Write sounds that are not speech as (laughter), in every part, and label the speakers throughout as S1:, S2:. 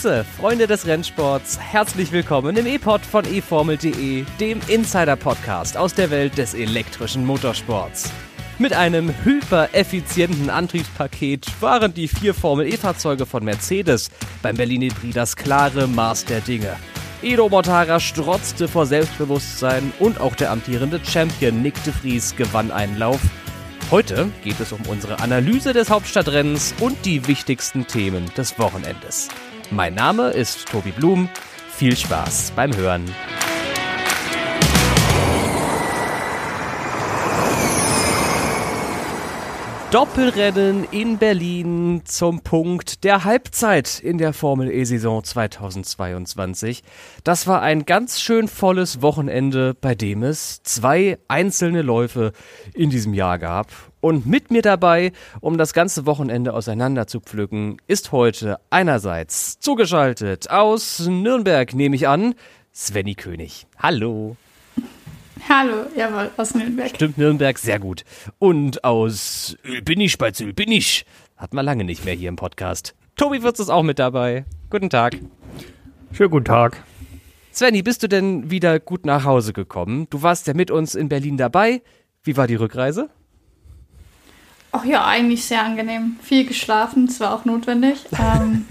S1: Grüße, Freunde des Rennsports. Herzlich willkommen im E-Pod von eFormel.de, dem Insider-Podcast aus der Welt des elektrischen Motorsports. Mit einem hypereffizienten Antriebspaket waren die vier Formel-E-Fahrzeuge von Mercedes beim Berlin Prix das klare Maß der Dinge. Edo Mortara strotzte vor Selbstbewusstsein und auch der amtierende Champion Nick de Vries gewann einen Lauf. Heute geht es um unsere Analyse des Hauptstadtrennens und die wichtigsten Themen des Wochenendes. Mein Name ist Tobi Blum. Viel Spaß beim Hören. Doppelrennen in Berlin zum Punkt der Halbzeit in der Formel E-Saison 2022. Das war ein ganz schön volles Wochenende, bei dem es zwei einzelne Läufe in diesem Jahr gab. Und mit mir dabei, um das ganze Wochenende auseinander zu pflücken, ist heute einerseits zugeschaltet aus Nürnberg, nehme ich an, Svenny König. Hallo.
S2: Hallo, jawohl, aus Nürnberg.
S1: Stimmt, Nürnberg, sehr gut. Und aus Ölbinnisch bei Ölbinnisch. Hat man lange nicht mehr hier im Podcast. Tobi Wirtz ist auch mit dabei. Guten Tag.
S3: Schönen guten Tag.
S1: Svenny, bist du denn wieder gut nach Hause gekommen? Du warst ja mit uns in Berlin dabei. Wie war die Rückreise?
S2: Ach ja, eigentlich sehr angenehm. Viel geschlafen, zwar auch notwendig. (laughs) ähm,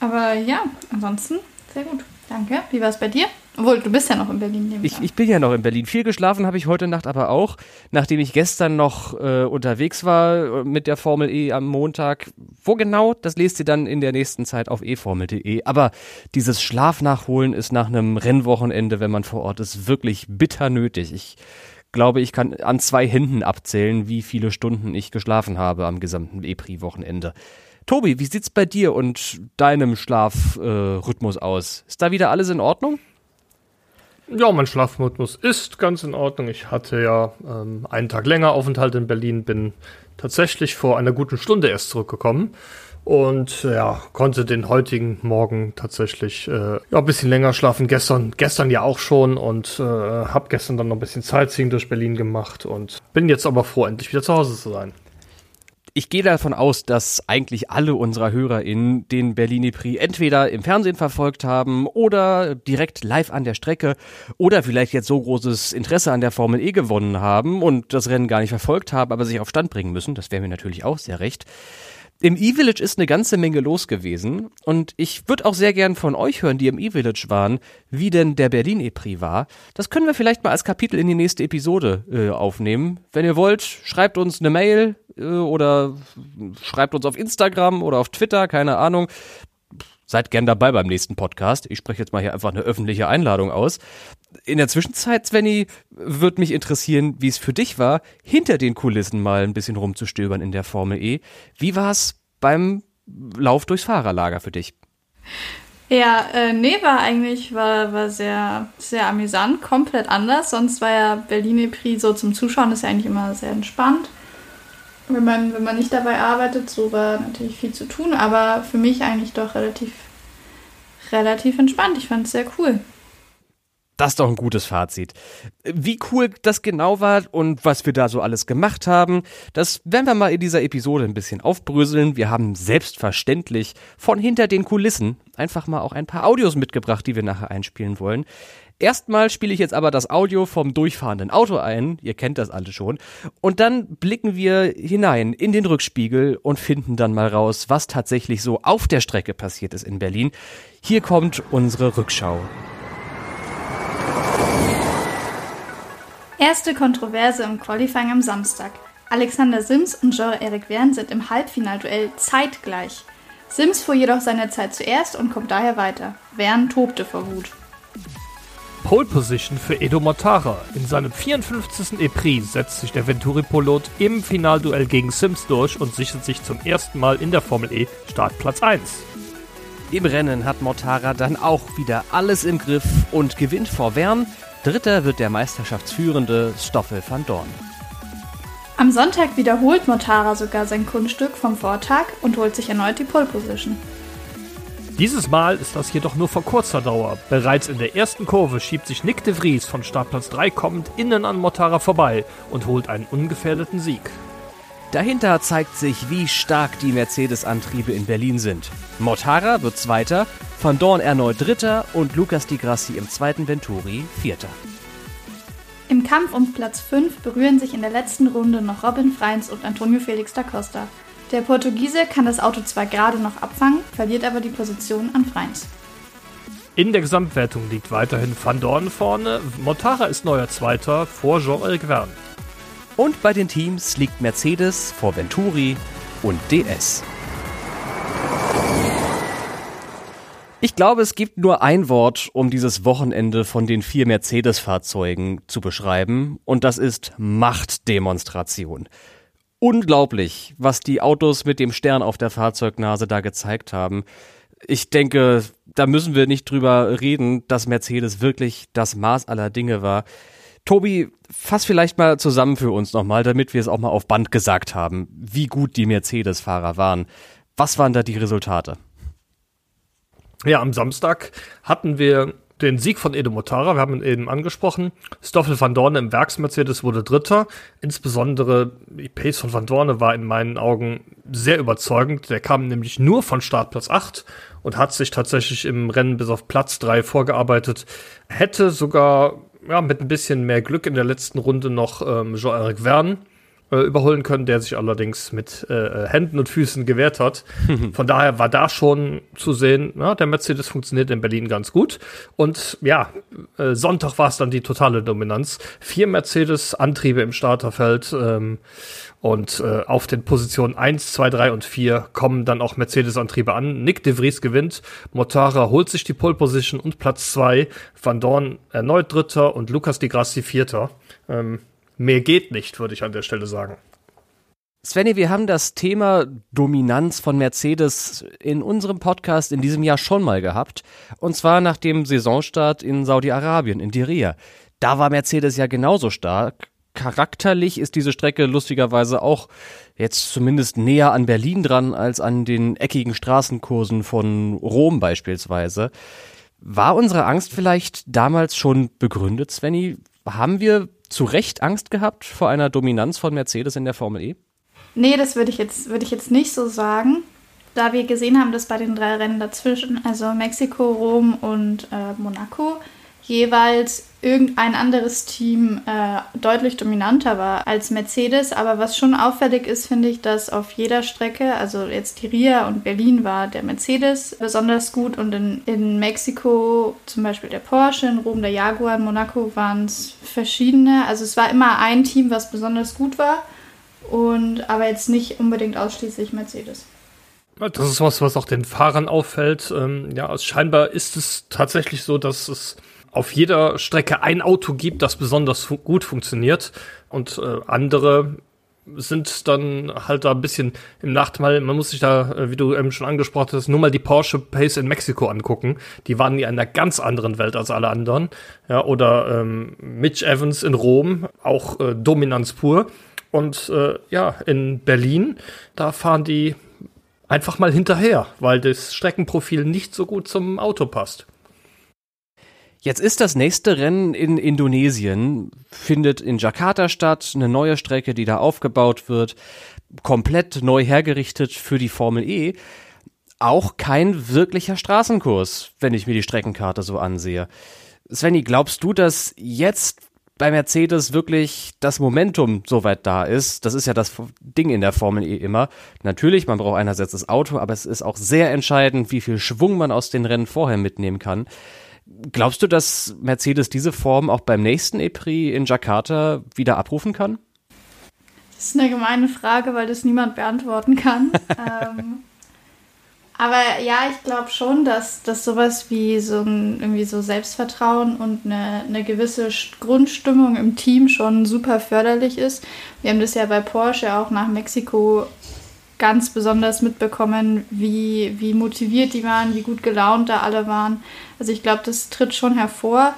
S2: aber ja, ansonsten sehr gut. Danke. Wie war es bei dir? Obwohl, du bist ja noch in Berlin.
S1: Ich, ich, bin ja noch in Berlin. Viel geschlafen habe ich heute Nacht aber auch, nachdem ich gestern noch äh, unterwegs war äh, mit der Formel E am Montag. Wo genau, das lest ihr dann in der nächsten Zeit auf eformel.de. Aber dieses Schlafnachholen ist nach einem Rennwochenende, wenn man vor Ort ist, wirklich bitter nötig. Ich glaube, ich kann an zwei Händen abzählen, wie viele Stunden ich geschlafen habe am gesamten E-Prix-Wochenende. Tobi, wie sieht's bei dir und deinem Schlafrhythmus äh, aus? Ist da wieder alles in Ordnung?
S3: Ja, mein Schlafrhythmus ist ganz in Ordnung. Ich hatte ja ähm, einen Tag länger Aufenthalt in Berlin, bin tatsächlich vor einer guten Stunde erst zurückgekommen und ja, konnte den heutigen Morgen tatsächlich äh, ja, ein bisschen länger schlafen. Gestern, gestern ja auch schon und äh, habe gestern dann noch ein bisschen Sightseeing durch Berlin gemacht und bin jetzt aber froh, endlich wieder zu Hause zu sein
S1: ich gehe davon aus, dass eigentlich alle unserer HörerInnen den Berlini Prix entweder im Fernsehen verfolgt haben oder direkt live an der Strecke oder vielleicht jetzt so großes Interesse an der Formel E gewonnen haben und das Rennen gar nicht verfolgt haben, aber sich auf Stand bringen müssen. Das wäre mir natürlich auch sehr recht. Im E-Village ist eine ganze Menge los gewesen und ich würde auch sehr gern von euch hören, die im E-Village waren, wie denn der Berlin E-Prix war. Das können wir vielleicht mal als Kapitel in die nächste Episode äh, aufnehmen. Wenn ihr wollt, schreibt uns eine Mail äh, oder schreibt uns auf Instagram oder auf Twitter, keine Ahnung. Seid gern dabei beim nächsten Podcast. Ich spreche jetzt mal hier einfach eine öffentliche Einladung aus. In der Zwischenzeit, Svenny, würde mich interessieren, wie es für dich war, hinter den Kulissen mal ein bisschen rumzustöbern in der Formel E. Wie war es beim Lauf durchs Fahrerlager für dich?
S2: Ja, äh, nee, war eigentlich war, war sehr, sehr amüsant, komplett anders. Sonst war ja Berlin Prix so zum Zuschauen, ist ja eigentlich immer sehr entspannt wenn man, wenn man nicht dabei arbeitet, so war natürlich viel zu tun, aber für mich eigentlich doch relativ, relativ entspannt. Ich fand es sehr cool.
S1: Das ist doch ein gutes Fazit. Wie cool das genau war und was wir da so alles gemacht haben, das werden wir mal in dieser Episode ein bisschen aufbröseln. Wir haben selbstverständlich von hinter den Kulissen einfach mal auch ein paar Audios mitgebracht, die wir nachher einspielen wollen. Erstmal spiele ich jetzt aber das Audio vom durchfahrenden Auto ein, ihr kennt das alle schon, und dann blicken wir hinein in den Rückspiegel und finden dann mal raus, was tatsächlich so auf der Strecke passiert ist in Berlin. Hier kommt unsere Rückschau.
S2: Erste Kontroverse im Qualifying am Samstag. Alexander Sims und Jean-Eric Verne sind im Halbfinalduell zeitgleich. Sims fuhr jedoch seine Zeit zuerst und kommt daher weiter. Verne tobte vor Wut.
S3: Pole Position für Edo Mortara. In seinem 54. E-Prix setzt sich der Venturi-Pilot im Finalduell gegen Sims durch und sichert sich zum ersten Mal in der Formel E Startplatz 1.
S1: Im Rennen hat Mortara dann auch wieder alles im Griff und gewinnt vor Wern. Dritter wird der Meisterschaftsführende Stoffel van Dorn.
S2: Am Sonntag wiederholt Mortara sogar sein Kunststück vom Vortag und holt sich erneut die Pole Position.
S3: Dieses Mal ist das jedoch nur von kurzer Dauer. Bereits in der ersten Kurve schiebt sich Nick de Vries von Startplatz 3 kommend innen an Mortara vorbei und holt einen ungefährdeten Sieg.
S1: Dahinter zeigt sich, wie stark die Mercedes-Antriebe in Berlin sind. Mortara wird Zweiter, Van Dorn erneut Dritter und Lucas Di Grassi im zweiten Venturi Vierter.
S2: Im Kampf um Platz 5 berühren sich in der letzten Runde noch Robin Freins und Antonio Felix da Costa. Der Portugiese kann das Auto zwar gerade noch abfangen, verliert aber die Position an Freins.
S3: In der Gesamtwertung liegt weiterhin Van Dorn vorne. Montara ist neuer Zweiter vor Jean-Eric Verne.
S1: Und bei den Teams liegt Mercedes vor Venturi und DS. Ich glaube, es gibt nur ein Wort, um dieses Wochenende von den vier Mercedes-Fahrzeugen zu beschreiben, und das ist Machtdemonstration. Unglaublich, was die Autos mit dem Stern auf der Fahrzeugnase da gezeigt haben. Ich denke, da müssen wir nicht drüber reden, dass Mercedes wirklich das Maß aller Dinge war. Tobi, fass vielleicht mal zusammen für uns nochmal, damit wir es auch mal auf Band gesagt haben, wie gut die Mercedes-Fahrer waren. Was waren da die Resultate?
S3: Ja, am Samstag hatten wir den Sieg von Edo Motara, wir haben ihn eben angesprochen. Stoffel van Dorne im Werks-Mercedes wurde Dritter. Insbesondere die Pace von van Dorne war in meinen Augen sehr überzeugend. Der kam nämlich nur von Startplatz 8 und hat sich tatsächlich im Rennen bis auf Platz 3 vorgearbeitet. Hätte sogar ja, mit ein bisschen mehr Glück in der letzten Runde noch ähm, Jean-Eric Verne äh, überholen können, der sich allerdings mit äh, Händen und Füßen gewehrt hat. (laughs) Von daher war da schon zu sehen, ja, der Mercedes funktioniert in Berlin ganz gut. Und ja, äh, Sonntag war es dann die totale Dominanz. Vier Mercedes-Antriebe im Starterfeld. Ähm, und äh, auf den Positionen 1, 2, 3 und 4 kommen dann auch Mercedes-Antriebe an. Nick de Vries gewinnt, Motara holt sich die Pole Position und Platz 2, Van Dorn erneut Dritter und Lukas Di Grassi Vierter. Ähm, mehr geht nicht, würde ich an der Stelle sagen.
S1: Svenny, wir haben das Thema Dominanz von Mercedes in unserem Podcast in diesem Jahr schon mal gehabt. Und zwar nach dem Saisonstart in Saudi-Arabien, in Diriyah. Da war Mercedes ja genauso stark. Charakterlich ist diese Strecke lustigerweise auch jetzt zumindest näher an Berlin dran als an den eckigen Straßenkursen von Rom beispielsweise. War unsere Angst vielleicht damals schon begründet, Svenny? Haben wir zu Recht Angst gehabt vor einer Dominanz von Mercedes in der Formel E?
S2: Nee, das würde ich, jetzt, würd ich jetzt nicht so sagen. Da wir gesehen haben, dass bei den drei Rennen dazwischen, also Mexiko, Rom und äh, Monaco, jeweils irgendein anderes Team äh, deutlich dominanter war als Mercedes. Aber was schon auffällig ist, finde ich, dass auf jeder Strecke, also jetzt die Ria und Berlin war der Mercedes besonders gut und in, in Mexiko zum Beispiel der Porsche, in Rom der Jaguar, in Monaco waren es verschiedene. Also es war immer ein Team, was besonders gut war und aber jetzt nicht unbedingt ausschließlich Mercedes.
S3: Das ist was, was auch den Fahrern auffällt. Ähm, ja, scheinbar ist es tatsächlich so, dass es auf jeder Strecke ein Auto gibt, das besonders fu gut funktioniert und äh, andere sind dann halt da ein bisschen im Nachteil. Man muss sich da, äh, wie du eben schon angesprochen hast, nur mal die Porsche Pace in Mexiko angucken. Die waren in einer ganz anderen Welt als alle anderen. Ja, oder ähm, Mitch Evans in Rom, auch äh, Dominanz pur. Und äh, ja, in Berlin, da fahren die einfach mal hinterher, weil das Streckenprofil nicht so gut zum Auto passt.
S1: Jetzt ist das nächste Rennen in Indonesien, findet in Jakarta statt, eine neue Strecke, die da aufgebaut wird, komplett neu hergerichtet für die Formel E. Auch kein wirklicher Straßenkurs, wenn ich mir die Streckenkarte so ansehe. Svenny, glaubst du, dass jetzt bei Mercedes wirklich das Momentum soweit da ist. Das ist ja das Ding in der Formel E immer. Natürlich, man braucht einerseits das Auto, aber es ist auch sehr entscheidend, wie viel Schwung man aus den Rennen vorher mitnehmen kann. Glaubst du, dass Mercedes diese Form auch beim nächsten E-Prix in Jakarta wieder abrufen kann?
S2: Das ist eine gemeine Frage, weil das niemand beantworten kann. (laughs) ähm, aber ja, ich glaube schon, dass, dass sowas wie so ein irgendwie so Selbstvertrauen und eine, eine gewisse Grundstimmung im Team schon super förderlich ist. Wir haben das ja bei Porsche auch nach Mexiko ganz besonders mitbekommen, wie, wie motiviert die waren, wie gut gelaunt da alle waren. Also ich glaube, das tritt schon hervor.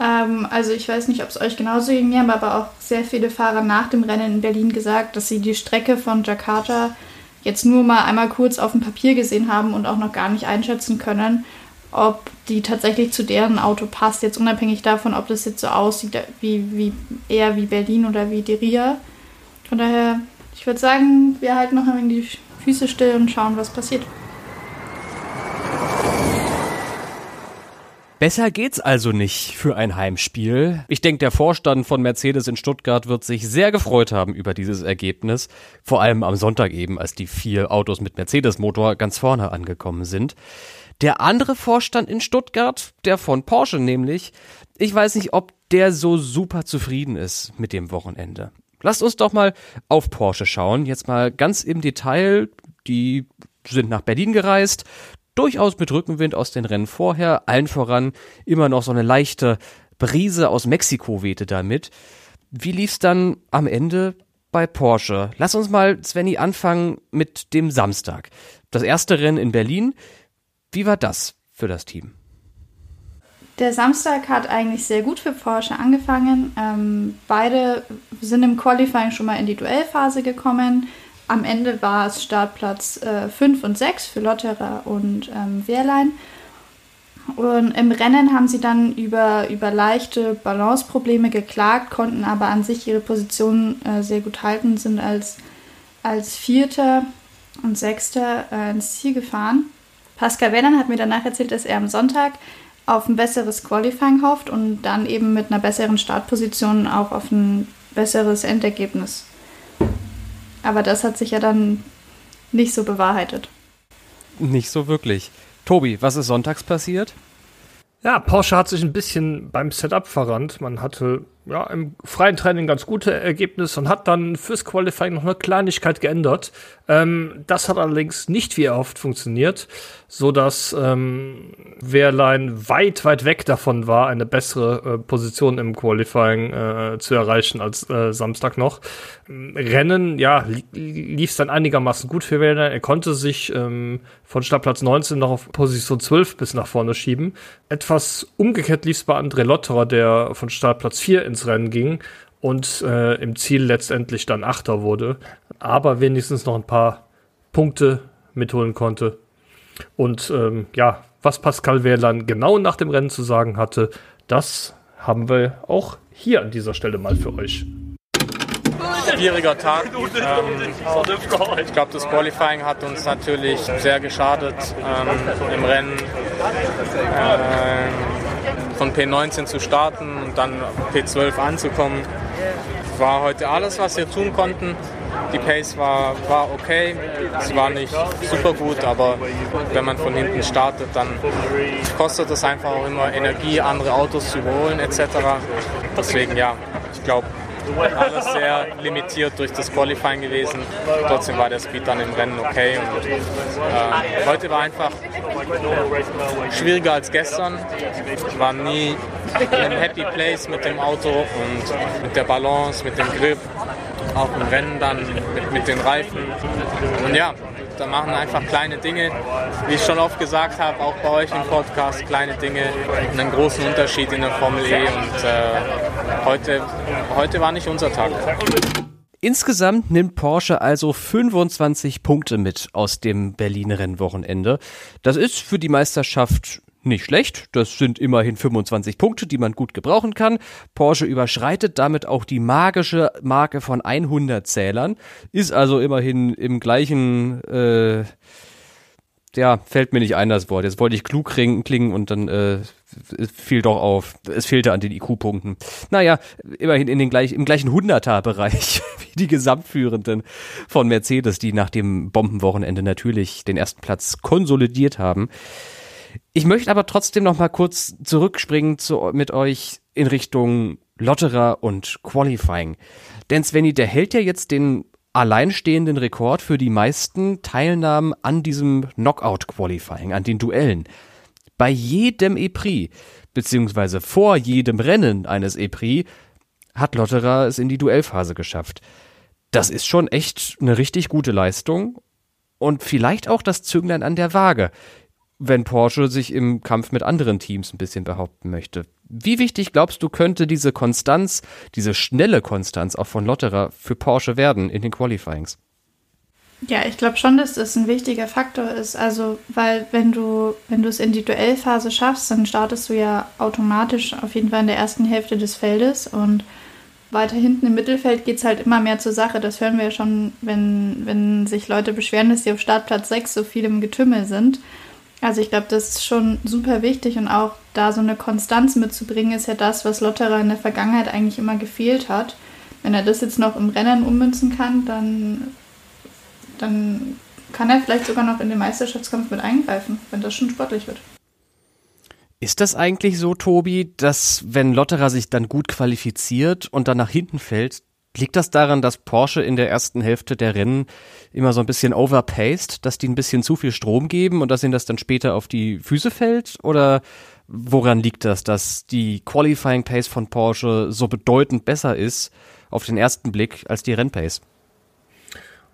S2: Ähm, also ich weiß nicht, ob es euch genauso ging, mir haben aber auch sehr viele Fahrer nach dem Rennen in Berlin gesagt, dass sie die Strecke von Jakarta jetzt nur mal einmal kurz auf dem Papier gesehen haben und auch noch gar nicht einschätzen können, ob die tatsächlich zu deren Auto passt, jetzt unabhängig davon, ob das jetzt so aussieht wie, wie eher wie Berlin oder wie Deria. Von daher ich würde sagen, wir halten noch ein wenig die Füße still und schauen, was passiert.
S1: Besser geht's also nicht für ein Heimspiel. Ich denke, der Vorstand von Mercedes in Stuttgart wird sich sehr gefreut haben über dieses Ergebnis. Vor allem am Sonntag eben, als die vier Autos mit Mercedes-Motor ganz vorne angekommen sind. Der andere Vorstand in Stuttgart, der von Porsche nämlich, ich weiß nicht, ob der so super zufrieden ist mit dem Wochenende. Lasst uns doch mal auf Porsche schauen. Jetzt mal ganz im Detail. Die sind nach Berlin gereist durchaus mit Rückenwind aus den Rennen vorher, allen voran immer noch so eine leichte Brise aus Mexiko wehte damit. Wie lief's dann am Ende bei Porsche? Lass uns mal, Svenny, anfangen mit dem Samstag. Das erste Rennen in Berlin. Wie war das für das Team?
S2: Der Samstag hat eigentlich sehr gut für Porsche angefangen. Ähm, beide sind im Qualifying schon mal in die Duellphase gekommen. Am Ende war es Startplatz 5 äh, und 6 für Lotterer und ähm, Wehrlein. Und im Rennen haben sie dann über, über leichte Balanceprobleme geklagt, konnten aber an sich ihre Position äh, sehr gut halten, sind als, als Vierter und Sechster äh, ins Ziel gefahren. Pascal Wehrlein hat mir danach erzählt, dass er am Sonntag auf ein besseres Qualifying hofft und dann eben mit einer besseren Startposition auch auf ein besseres Endergebnis aber das hat sich ja dann nicht so bewahrheitet.
S1: Nicht so wirklich. Tobi, was ist sonntags passiert?
S3: Ja, Porsche hat sich ein bisschen beim Setup verrannt. Man hatte ja, im freien Training ganz gute Ergebnisse und hat dann fürs Qualifying noch eine Kleinigkeit geändert. Ähm, das hat allerdings nicht wie erhofft funktioniert, so dass ähm, Wehrlein weit, weit weg davon war, eine bessere äh, Position im Qualifying äh, zu erreichen als äh, Samstag noch. Rennen, ja, li lief es dann einigermaßen gut für Wehrlein. Er konnte sich ähm, von Startplatz 19 noch auf Position 12 bis nach vorne schieben. Etwas umgekehrt lief es bei André Lotterer, der von Startplatz 4 ins Rennen ging und äh, im Ziel letztendlich dann Achter wurde, aber wenigstens noch ein paar Punkte mitholen konnte. Und ähm, ja, was Pascal Wehrlein genau nach dem Rennen zu sagen hatte, das haben wir auch hier an dieser Stelle mal für euch.
S4: Schwieriger Tag. (laughs) Ähm, ich glaube, das Qualifying hat uns natürlich sehr geschadet ähm, im Rennen. Ähm, von P19 zu starten und dann P12 anzukommen. War heute alles, was wir tun konnten. Die Pace war, war okay, es war nicht super gut, aber wenn man von hinten startet, dann kostet es einfach auch immer Energie, andere Autos zu überholen etc. Deswegen ja, ich glaube, alles sehr limitiert durch das Qualifying gewesen. Trotzdem war der Speed dann im Rennen okay. Und, äh, heute war einfach schwieriger als gestern. Ich war nie in einem Happy Place mit dem Auto und mit der Balance, mit dem Grip. Auch im Rennen dann mit, mit den Reifen. Und ja, da machen einfach kleine Dinge, wie ich schon oft gesagt habe, auch bei euch im Podcast, kleine Dinge einen großen Unterschied in der Formel E und äh, heute, heute war nicht unser Tag.
S1: Insgesamt nimmt Porsche also 25 Punkte mit aus dem Berliner Rennwochenende. Das ist für die Meisterschaft nicht schlecht. Das sind immerhin 25 Punkte, die man gut gebrauchen kann. Porsche überschreitet damit auch die magische Marke von 100 Zählern, ist also immerhin im gleichen, äh, ja, fällt mir nicht ein das Wort. Jetzt wollte ich klug klingen und dann äh, fiel doch auf. Es fehlte an den IQ-Punkten. Naja, immerhin in den gleich, im gleichen Hunderter-Bereich (laughs) wie die Gesamtführenden von Mercedes, die nach dem Bombenwochenende natürlich den ersten Platz konsolidiert haben. Ich möchte aber trotzdem noch mal kurz zurückspringen zu, mit euch in Richtung Lotterer und Qualifying. Denn Svenny, der hält ja jetzt den alleinstehenden Rekord für die meisten Teilnahmen an diesem Knockout-Qualifying, an den Duellen. Bei jedem E-Prix, beziehungsweise vor jedem Rennen eines E-Prix, hat Lotterer es in die Duellphase geschafft. Das ist schon echt eine richtig gute Leistung und vielleicht auch das Zünglein an der Waage wenn Porsche sich im Kampf mit anderen Teams ein bisschen behaupten möchte. Wie wichtig glaubst du, könnte diese Konstanz, diese schnelle Konstanz auch von Lotterer für Porsche werden in den Qualifyings?
S2: Ja, ich glaube schon, dass das ein wichtiger Faktor ist. Also, weil wenn du, wenn du es in die Duellphase schaffst, dann startest du ja automatisch auf jeden Fall in der ersten Hälfte des Feldes und weiter hinten im Mittelfeld geht es halt immer mehr zur Sache. Das hören wir ja schon, wenn, wenn sich Leute beschweren, dass sie auf Startplatz 6 so viel im Getümmel sind. Also ich glaube, das ist schon super wichtig und auch da so eine Konstanz mitzubringen, ist ja das, was Lotterer in der Vergangenheit eigentlich immer gefehlt hat. Wenn er das jetzt noch im Rennen ummünzen kann, dann, dann kann er vielleicht sogar noch in den Meisterschaftskampf mit eingreifen, wenn das schon sportlich wird.
S1: Ist das eigentlich so, Tobi, dass wenn Lotterer sich dann gut qualifiziert und dann nach hinten fällt, liegt das daran, dass Porsche in der ersten Hälfte der Rennen immer so ein bisschen overpaced, dass die ein bisschen zu viel Strom geben und dass ihnen das dann später auf die Füße fällt? Oder woran liegt das, dass die Qualifying Pace von Porsche so bedeutend besser ist auf den ersten Blick als die Rennpace?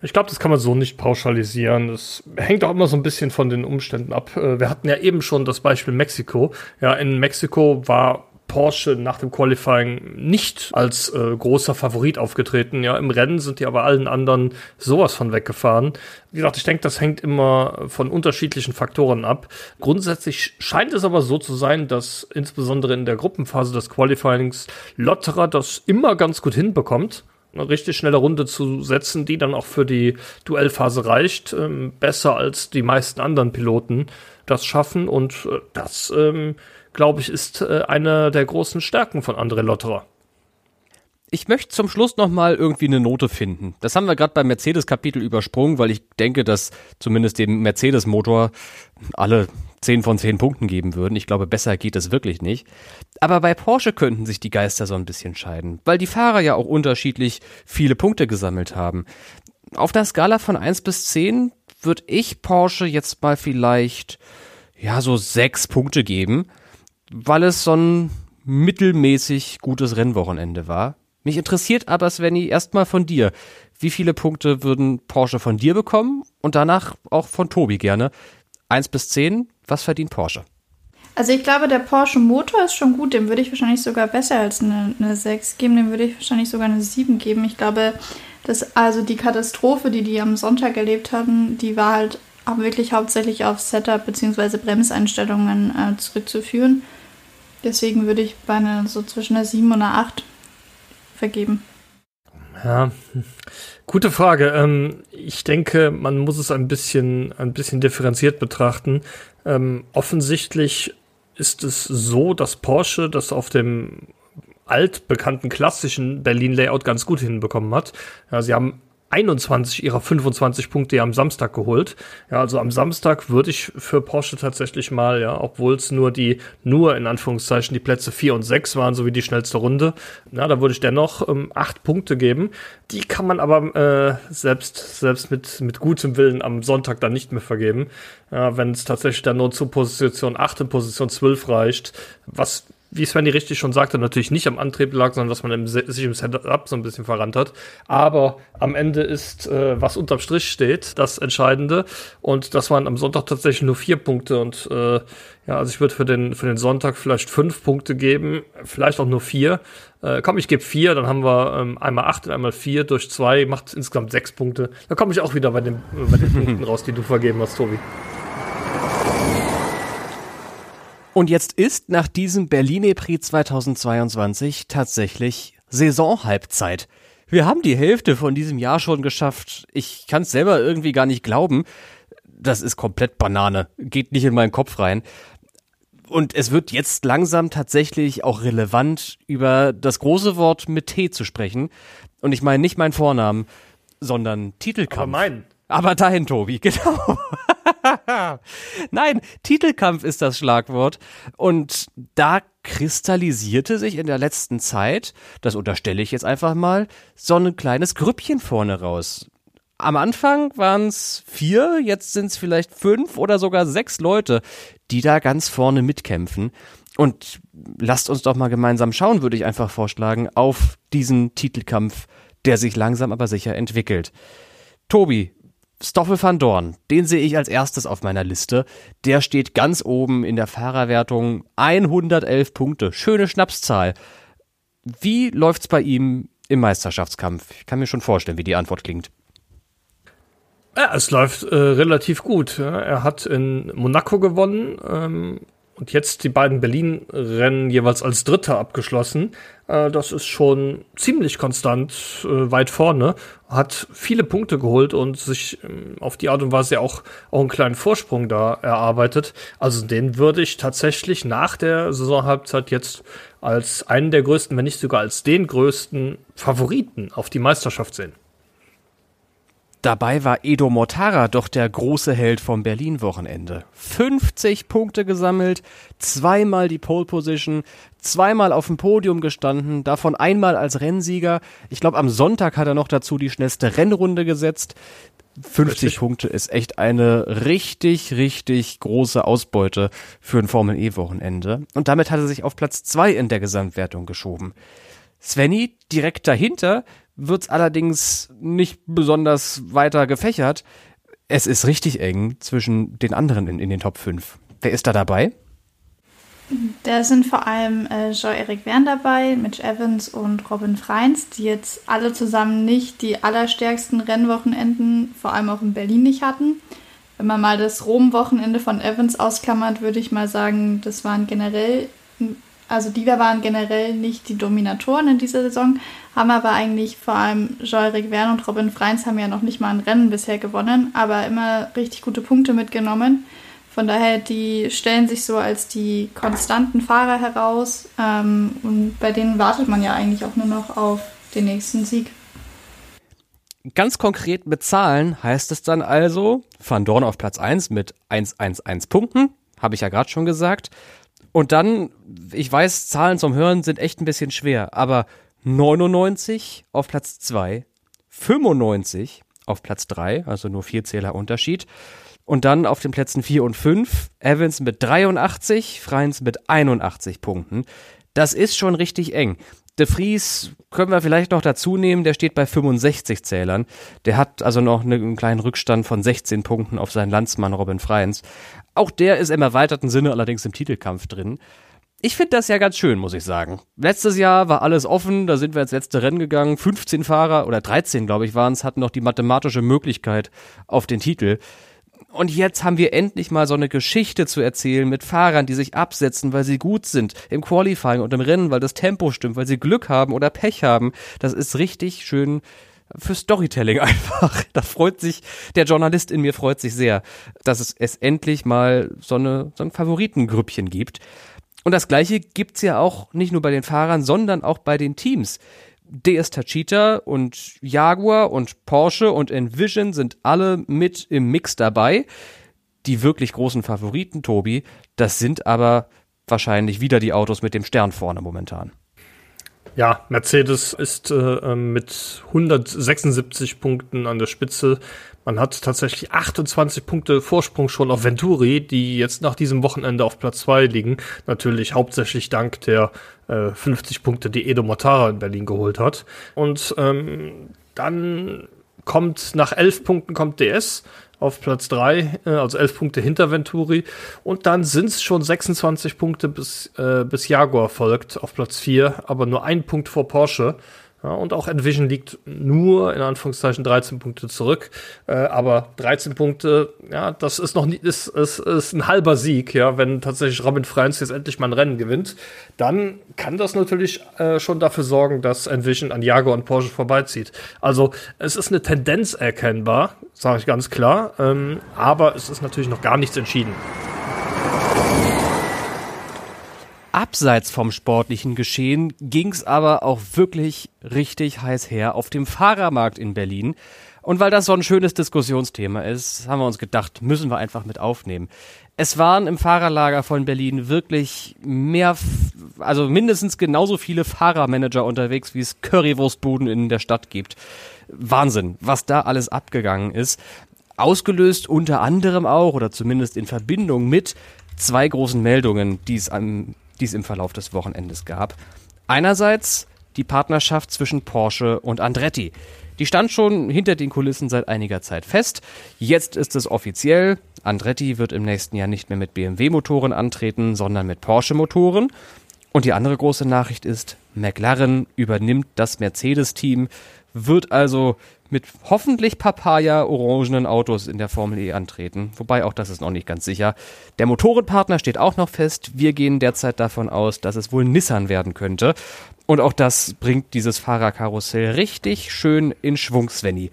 S3: Ich glaube, das kann man so nicht pauschalisieren. Das hängt auch immer so ein bisschen von den Umständen ab. Äh, wir hatten ja eben schon das Beispiel Mexiko. Ja, in Mexiko war Porsche nach dem Qualifying nicht als äh, großer Favorit aufgetreten. Ja, im Rennen sind die aber allen anderen sowas von weggefahren. Wie gesagt, ich denke, das hängt immer von unterschiedlichen Faktoren ab. Grundsätzlich scheint es aber so zu sein, dass insbesondere in der Gruppenphase des Qualifyings Lotterer das immer ganz gut hinbekommt eine richtig schnelle Runde zu setzen, die dann auch für die Duellphase reicht. Ähm, besser als die meisten anderen Piloten das schaffen. Und äh, das, ähm, glaube ich, ist äh, eine der großen Stärken von André Lotterer.
S1: Ich möchte zum Schluss noch mal irgendwie eine Note finden. Das haben wir gerade beim Mercedes-Kapitel übersprungen, weil ich denke, dass zumindest dem Mercedes-Motor alle 10 von 10 Punkten geben würden. Ich glaube, besser geht es wirklich nicht. Aber bei Porsche könnten sich die Geister so ein bisschen scheiden, weil die Fahrer ja auch unterschiedlich viele Punkte gesammelt haben. Auf der Skala von 1 bis 10 würde ich Porsche jetzt mal vielleicht, ja, so 6 Punkte geben, weil es so ein mittelmäßig gutes Rennwochenende war. Mich interessiert aber, Svenny, erstmal von dir. Wie viele Punkte würden Porsche von dir bekommen und danach auch von Tobi gerne? 1 bis 10, was verdient Porsche?
S2: Also ich glaube, der Porsche Motor ist schon gut. Dem würde ich wahrscheinlich sogar besser als eine, eine 6 geben. Dem würde ich wahrscheinlich sogar eine 7 geben. Ich glaube, dass also die Katastrophe, die die am Sonntag erlebt hatten, die war halt auch wirklich hauptsächlich auf Setup bzw. Bremseinstellungen äh, zurückzuführen. Deswegen würde ich bei einer so zwischen einer 7 und einer 8 vergeben.
S3: Ja, gute Frage. Ähm, ich denke, man muss es ein bisschen, ein bisschen differenziert betrachten. Ähm, offensichtlich ist es so, dass Porsche das auf dem altbekannten klassischen Berlin-Layout ganz gut hinbekommen hat. Ja, sie haben 21 ihrer 25 Punkte am Samstag geholt. Ja, also am Samstag würde ich für Porsche tatsächlich mal, ja, obwohl es nur die, nur in Anführungszeichen die Plätze 4 und 6 waren, so wie die schnellste Runde, ja, da würde ich dennoch ähm, 8 Punkte geben. Die kann man aber äh, selbst, selbst mit, mit gutem Willen am Sonntag dann nicht mehr vergeben. Ja, wenn es tatsächlich dann nur zu Position 8 und Position 12 reicht, was wie Svenny richtig schon sagte, natürlich nicht am Antrieb lag, sondern was man im, sich im Setup so ein bisschen verrannt hat. Aber am Ende ist, äh, was unterm Strich steht, das Entscheidende. Und das waren am Sonntag tatsächlich nur vier Punkte. Und äh, ja, also ich würde für den, für den Sonntag vielleicht fünf Punkte geben, vielleicht auch nur vier. Äh, komm, ich gebe vier, dann haben wir ähm, einmal acht und einmal vier durch zwei, macht insgesamt sechs Punkte. Da komme ich auch wieder bei den, bei den (laughs) Punkten raus, die du vergeben hast, Tobi.
S1: Und jetzt ist nach diesem Berliner Prix 2022 tatsächlich Saisonhalbzeit. Wir haben die Hälfte von diesem Jahr schon geschafft. Ich kann es selber irgendwie gar nicht glauben. Das ist komplett Banane. Geht nicht in meinen Kopf rein. Und es wird jetzt langsam tatsächlich auch relevant, über das große Wort mit T zu sprechen. Und ich meine nicht meinen Vornamen, sondern Titelkampf. Aber
S3: meinen.
S1: Aber dahin, Tobi, (laughs) genau. Nein, Titelkampf ist das Schlagwort. Und da kristallisierte sich in der letzten Zeit, das unterstelle ich jetzt einfach mal, so ein kleines Grüppchen vorne raus. Am Anfang waren es vier, jetzt sind es vielleicht fünf oder sogar sechs Leute, die da ganz vorne mitkämpfen. Und lasst uns doch mal gemeinsam schauen, würde ich einfach vorschlagen, auf diesen Titelkampf, der sich langsam aber sicher entwickelt. Tobi, Stoffel van Dorn, den sehe ich als erstes auf meiner Liste. Der steht ganz oben in der Fahrerwertung 111 Punkte. Schöne Schnapszahl. Wie läuft's bei ihm im Meisterschaftskampf? Ich kann mir schon vorstellen, wie die Antwort klingt.
S3: Ja, es läuft äh, relativ gut. Er hat in Monaco gewonnen, ähm, und jetzt die beiden Berlin-Rennen jeweils als Dritter abgeschlossen. Äh, das ist schon ziemlich konstant äh, weit vorne, hat viele Punkte geholt und sich ähm, auf die Art und Weise auch, auch einen kleinen Vorsprung da erarbeitet. Also den würde ich tatsächlich nach der Saisonhalbzeit jetzt als einen der größten, wenn nicht sogar als den größten Favoriten auf die Meisterschaft sehen.
S1: Dabei war Edo Mortara doch der große Held vom Berlin-Wochenende. 50 Punkte gesammelt, zweimal die Pole Position, zweimal auf dem Podium gestanden, davon einmal als Rennsieger. Ich glaube, am Sonntag hat er noch dazu die schnellste Rennrunde gesetzt. 50 richtig. Punkte ist echt eine richtig, richtig große Ausbeute für ein Formel-E-Wochenende. Und damit hat er sich auf Platz zwei in der Gesamtwertung geschoben. Svenny direkt dahinter wird's allerdings nicht besonders weiter gefächert. Es ist richtig eng zwischen den anderen in, in den Top 5. Wer ist da dabei?
S2: Da sind vor allem äh, Jean-Eric Verne dabei, Mitch Evans und Robin Freins, die jetzt alle zusammen nicht die allerstärksten Rennwochenenden, vor allem auch in Berlin, nicht hatten. Wenn man mal das Rom-Wochenende von Evans ausklammert, würde ich mal sagen, das waren generell also die waren generell nicht die Dominatoren in dieser Saison, haben aber eigentlich vor allem Jean-Eric Verne und Robin Freins haben ja noch nicht mal ein Rennen bisher gewonnen, aber immer richtig gute Punkte mitgenommen. Von daher, die stellen sich so als die konstanten Fahrer heraus ähm, und bei denen wartet man ja eigentlich auch nur noch auf den nächsten Sieg.
S1: Ganz konkret mit Zahlen heißt es dann also, Van Dorn auf Platz 1 mit 111 Punkten, habe ich ja gerade schon gesagt. Und dann, ich weiß, Zahlen zum Hören sind echt ein bisschen schwer, aber 99 auf Platz 2, 95 auf Platz 3, also nur vier Zähler Unterschied. Und dann auf den Plätzen 4 und 5 Evans mit 83, Freins mit 81 Punkten. Das ist schon richtig eng. De Vries können wir vielleicht noch dazu nehmen, der steht bei 65 Zählern. Der hat also noch einen kleinen Rückstand von 16 Punkten auf seinen Landsmann Robin Freins. Auch der ist im erweiterten Sinne allerdings im Titelkampf drin. Ich finde das ja ganz schön, muss ich sagen. Letztes Jahr war alles offen, da sind wir ins letzte Rennen gegangen. 15 Fahrer oder 13, glaube ich, waren es, hatten noch die mathematische Möglichkeit auf den Titel. Und jetzt haben wir endlich mal so eine Geschichte zu erzählen mit Fahrern, die sich absetzen, weil sie gut sind im Qualifying und im Rennen, weil das Tempo stimmt, weil sie Glück haben oder Pech haben. Das ist richtig schön für Storytelling (laughs) einfach. Da freut sich, der Journalist in mir freut sich sehr, dass es, es endlich mal so, eine, so ein Favoritengrüppchen gibt. Und das gleiche gibt's ja auch nicht nur bei den Fahrern, sondern auch bei den Teams. DS Tachita und Jaguar und Porsche und Envision sind alle mit im Mix dabei. Die wirklich großen Favoriten, Tobi, das sind aber wahrscheinlich wieder die Autos mit dem Stern vorne momentan.
S3: Ja, Mercedes ist äh, ähm, mit 176 Punkten an der Spitze. Man hat tatsächlich 28 Punkte Vorsprung schon auf Venturi, die jetzt nach diesem Wochenende auf Platz 2 liegen. Natürlich hauptsächlich dank der äh, 50 Punkte, die Edo Mortara in Berlin geholt hat. Und ähm, dann kommt nach 11 Punkten kommt DS auf Platz 3, äh, also 11 Punkte hinter Venturi. Und dann sind es schon 26 Punkte, bis, äh, bis Jaguar folgt auf Platz 4, aber nur ein Punkt vor Porsche. Ja, und auch Envision liegt nur in Anführungszeichen 13 Punkte zurück. Äh, aber 13 Punkte, ja, das ist noch nie, ist, ist, ist ein halber Sieg, ja. Wenn tatsächlich Robin Freins jetzt endlich mal ein Rennen gewinnt, dann kann das natürlich äh, schon dafür sorgen, dass Envision an Jaguar und Porsche vorbeizieht. Also es ist eine Tendenz erkennbar, sage ich ganz klar. Ähm, aber es ist natürlich noch gar nichts entschieden.
S1: Abseits vom sportlichen Geschehen ging es aber auch wirklich richtig heiß her auf dem Fahrermarkt in Berlin. Und weil das so ein schönes Diskussionsthema ist, haben wir uns gedacht, müssen wir einfach mit aufnehmen. Es waren im Fahrerlager von Berlin wirklich mehr, also mindestens genauso viele Fahrermanager unterwegs, wie es Currywurstbuden in der Stadt gibt. Wahnsinn, was da alles abgegangen ist. Ausgelöst unter anderem auch, oder zumindest in Verbindung mit zwei großen Meldungen, die es am die es im Verlauf des Wochenendes gab. Einerseits die Partnerschaft zwischen Porsche und Andretti. Die stand schon hinter den Kulissen seit einiger Zeit fest. Jetzt ist es offiziell. Andretti wird im nächsten Jahr nicht mehr mit BMW-Motoren antreten, sondern mit Porsche-Motoren. Und die andere große Nachricht ist, McLaren übernimmt das Mercedes-Team wird also mit hoffentlich Papaya-orangenen Autos in der Formel E antreten. Wobei auch das ist noch nicht ganz sicher. Der Motorenpartner steht auch noch fest. Wir gehen derzeit davon aus, dass es wohl Nissan werden könnte. Und auch das bringt dieses Fahrerkarussell richtig schön in Schwung, Svenny.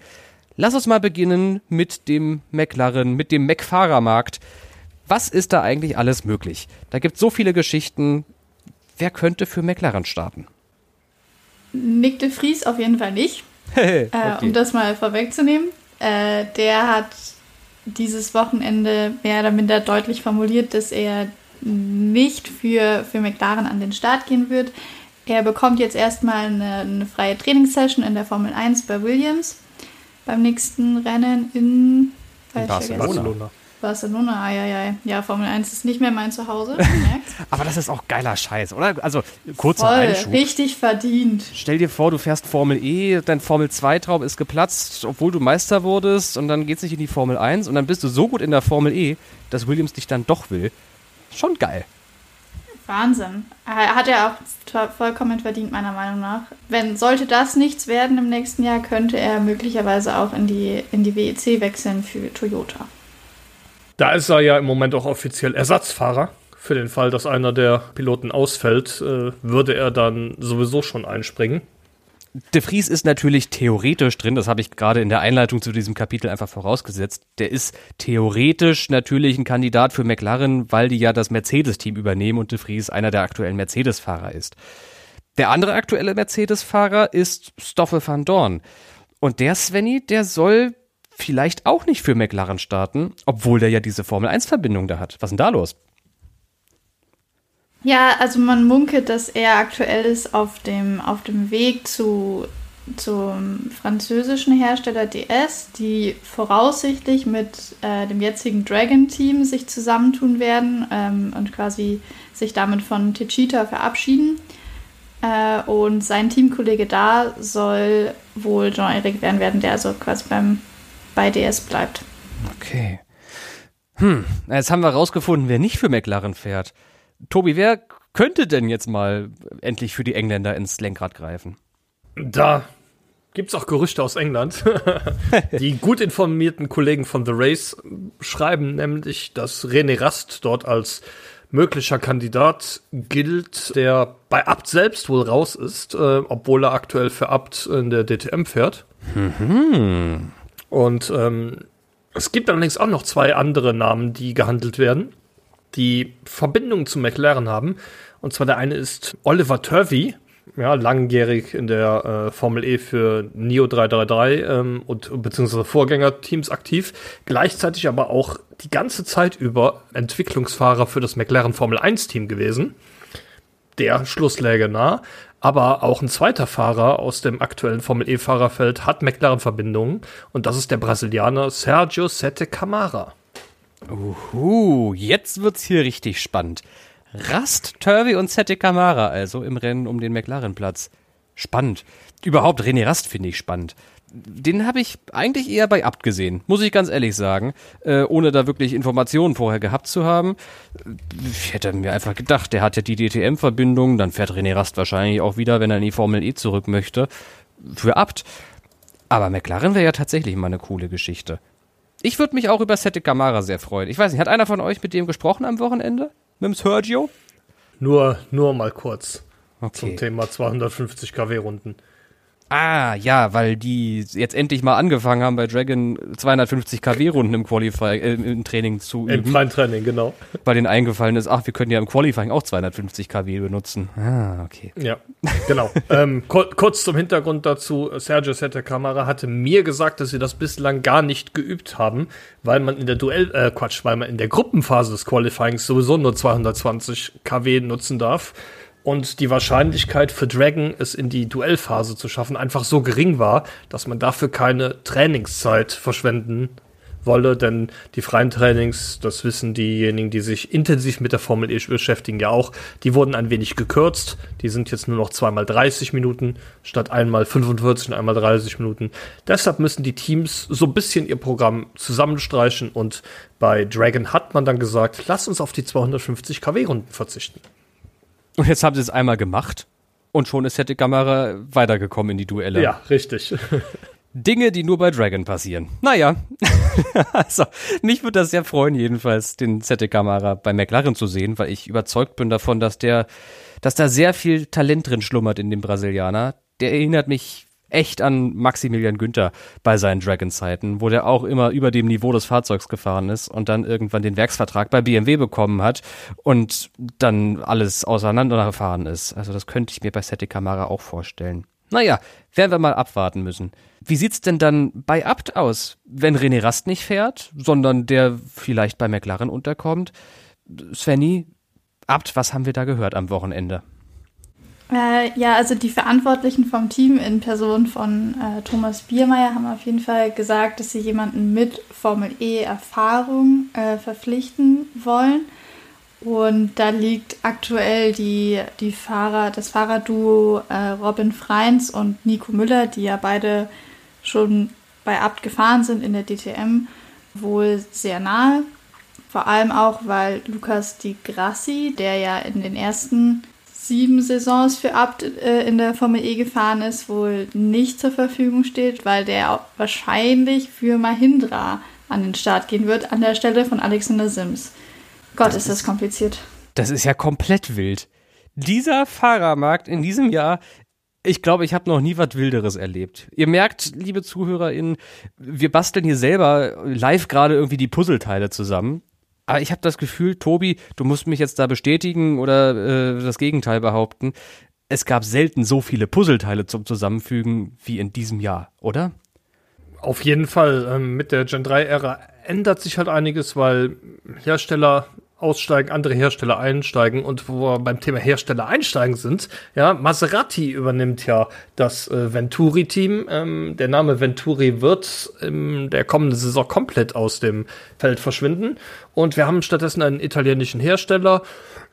S1: Lass uns mal beginnen mit dem McLaren, mit dem Mac-Fahrermarkt. Was ist da eigentlich alles möglich? Da gibt es so viele Geschichten. Wer könnte für McLaren starten?
S2: Nick de Vries auf jeden Fall nicht. (laughs) okay. äh, um das mal vorwegzunehmen. Äh, der hat dieses Wochenende mehr oder minder deutlich formuliert, dass er nicht für, für McLaren an den Start gehen wird. Er bekommt jetzt erstmal eine, eine freie Trainingssession in der Formel 1 bei Williams beim nächsten Rennen in,
S1: in Barcelona.
S2: Barcelona, ah, ja, ja. Ja, Formel 1 ist nicht mehr mein Zuhause, (laughs)
S1: Aber das ist auch geiler Scheiß, oder? Also, kurzer
S2: Voll,
S1: Einschub.
S2: richtig verdient.
S1: Stell dir vor, du fährst Formel E, dein Formel 2-Traum ist geplatzt, obwohl du Meister wurdest und dann geht's nicht in die Formel 1 und dann bist du so gut in der Formel E, dass Williams dich dann doch will. Schon geil.
S2: Wahnsinn. Hat er auch vollkommen verdient, meiner Meinung nach. Wenn sollte das nichts werden im nächsten Jahr, könnte er möglicherweise auch in die, in die WEC wechseln für Toyota.
S3: Da ist er ja im Moment auch offiziell Ersatzfahrer. Für den Fall, dass einer der Piloten ausfällt, äh, würde er dann sowieso schon einspringen.
S1: De Vries ist natürlich theoretisch drin, das habe ich gerade in der Einleitung zu diesem Kapitel einfach vorausgesetzt. Der ist theoretisch natürlich ein Kandidat für McLaren, weil die ja das Mercedes-Team übernehmen und De Vries einer der aktuellen Mercedes-Fahrer ist. Der andere aktuelle Mercedes-Fahrer ist Stoffel van Dorn. Und der Svenny, der soll vielleicht auch nicht für McLaren starten, obwohl der ja diese Formel-1-Verbindung da hat. Was ist denn da los?
S2: Ja, also man munkelt, dass er aktuell ist auf dem, auf dem Weg zu, zum französischen Hersteller DS, die voraussichtlich mit äh, dem jetzigen Dragon-Team sich zusammentun werden ähm, und quasi sich damit von Techita verabschieden. Äh, und sein Teamkollege da soll wohl Jean-Eric werden, werden, der also quasi beim, bei DS bleibt.
S1: Okay. Hm, jetzt haben wir rausgefunden, wer nicht für McLaren fährt. Tobi, wer könnte denn jetzt mal endlich für die Engländer ins Lenkrad greifen?
S3: Da gibt es auch Gerüchte aus England. (laughs) die gut informierten Kollegen von The Race schreiben nämlich, dass René Rast dort als möglicher Kandidat gilt, der bei Abt selbst wohl raus ist, äh, obwohl er aktuell für Abt in der DTM fährt. Mhm. Und ähm, es gibt allerdings auch noch zwei andere Namen, die gehandelt werden die Verbindung zu McLaren haben. Und zwar der eine ist Oliver Turvey, ja, langjährig in der äh, Formel E für Neo 333 ähm, und beziehungsweise Vorgängerteams aktiv, gleichzeitig aber auch die ganze Zeit über Entwicklungsfahrer für das McLaren Formel 1 Team gewesen. Der Schluss läge nah. Aber auch ein zweiter Fahrer aus dem aktuellen Formel E-Fahrerfeld hat McLaren-Verbindungen und das ist der Brasilianer Sergio Sette Camara.
S1: Uhu, jetzt wird's hier richtig spannend. Rast, Turvey und Sette Camara also im Rennen um den McLaren-Platz. Spannend. Überhaupt René Rast finde ich spannend. Den habe ich eigentlich eher bei Abt gesehen, muss ich ganz ehrlich sagen, äh, ohne da wirklich Informationen vorher gehabt zu haben. Ich hätte mir einfach gedacht, der hat ja die DTM-Verbindung, dann fährt René Rast wahrscheinlich auch wieder, wenn er in die Formel E zurück möchte, für Abt. Aber McLaren wäre ja tatsächlich mal eine coole Geschichte. Ich würde mich auch über Sette Camara sehr freuen. Ich weiß nicht, hat einer von euch mit dem gesprochen am Wochenende? Mit dem Sergio?
S3: Nur, nur mal kurz. Okay. Zum Thema 250 KW-Runden.
S1: Ah, ja, weil die jetzt endlich mal angefangen haben, bei Dragon 250 kW-Runden im Qualifying, äh, im Training zu
S3: üben. Im freien Training, genau.
S1: Weil denen eingefallen ist, ach, wir können ja im Qualifying auch 250 kW benutzen. Ah, okay.
S3: Ja, genau. (laughs) ähm, kurz zum Hintergrund dazu. Sergio Sette Camara hatte mir gesagt, dass sie das bislang gar nicht geübt haben, weil man in der Duell, äh, Quatsch, weil man in der Gruppenphase des Qualifyings sowieso nur 220 kW nutzen darf und die Wahrscheinlichkeit für Dragon, es in die Duellphase zu schaffen, einfach so gering war, dass man dafür keine Trainingszeit verschwenden wolle, denn die freien Trainings, das wissen diejenigen, die sich intensiv mit der Formel E beschäftigen, ja auch, die wurden ein wenig gekürzt. Die sind jetzt nur noch zweimal 30 Minuten statt einmal 45 und einmal 30 Minuten. Deshalb müssen die Teams so ein bisschen ihr Programm zusammenstreichen und bei Dragon hat man dann gesagt, lass uns auf die 250 kW-Runden verzichten.
S1: Und jetzt haben sie es einmal gemacht. Und schon ist Sette Kamera weitergekommen in die Duelle.
S3: Ja, richtig. (laughs)
S1: Dinge, die nur bei Dragon passieren. Naja, (laughs) also mich würde das sehr freuen, jedenfalls den Sette Kamera bei McLaren zu sehen, weil ich überzeugt bin davon, dass der, dass da sehr viel Talent drin schlummert in dem Brasilianer. Der erinnert mich echt an Maximilian Günther bei seinen Dragon-Zeiten, wo der auch immer über dem Niveau des Fahrzeugs gefahren ist und dann irgendwann den Werksvertrag bei BMW bekommen hat und dann alles auseinandergefahren ist. Also das könnte ich mir bei Sette Camara auch vorstellen. Naja, werden wir mal abwarten müssen. Wie sieht's denn dann bei Abt aus, wenn René Rast nicht fährt, sondern der vielleicht bei McLaren unterkommt? Svenny, Abt, was haben wir da gehört am Wochenende?
S2: Äh, ja, also die Verantwortlichen vom Team in Person von äh, Thomas Biermeier haben auf jeden Fall gesagt, dass sie jemanden mit Formel E-Erfahrung äh, verpflichten wollen. Und da liegt aktuell die, die Fahrer, das Fahrerduo äh, Robin Freins und Nico Müller, die ja beide schon bei Abt gefahren sind in der DTM, wohl sehr nahe. Vor allem auch, weil Lukas Di Grassi, der ja in den ersten sieben Saisons für Abt äh, in der Formel E gefahren ist, wohl nicht zur Verfügung steht, weil der wahrscheinlich für Mahindra an den Start gehen wird, an der Stelle von Alexander Sims. Gott, das ist das kompliziert.
S1: Das ist ja komplett wild. Dieser Fahrermarkt in diesem Jahr ich glaube, ich habe noch nie was Wilderes erlebt. Ihr merkt, liebe ZuhörerInnen, wir basteln hier selber live gerade irgendwie die Puzzleteile zusammen. Aber ich habe das Gefühl, Tobi, du musst mich jetzt da bestätigen oder äh, das Gegenteil behaupten. Es gab selten so viele Puzzleteile zum Zusammenfügen wie in diesem Jahr, oder?
S3: Auf jeden Fall. Ähm, mit der Gen 3-Ära ändert sich halt einiges, weil Hersteller aussteigen, andere Hersteller einsteigen und wo wir beim Thema Hersteller einsteigen sind, ja, Maserati übernimmt ja das äh, Venturi-Team. Ähm, der Name Venturi wird in der kommenden Saison komplett aus dem Feld verschwinden und wir haben stattdessen einen italienischen Hersteller,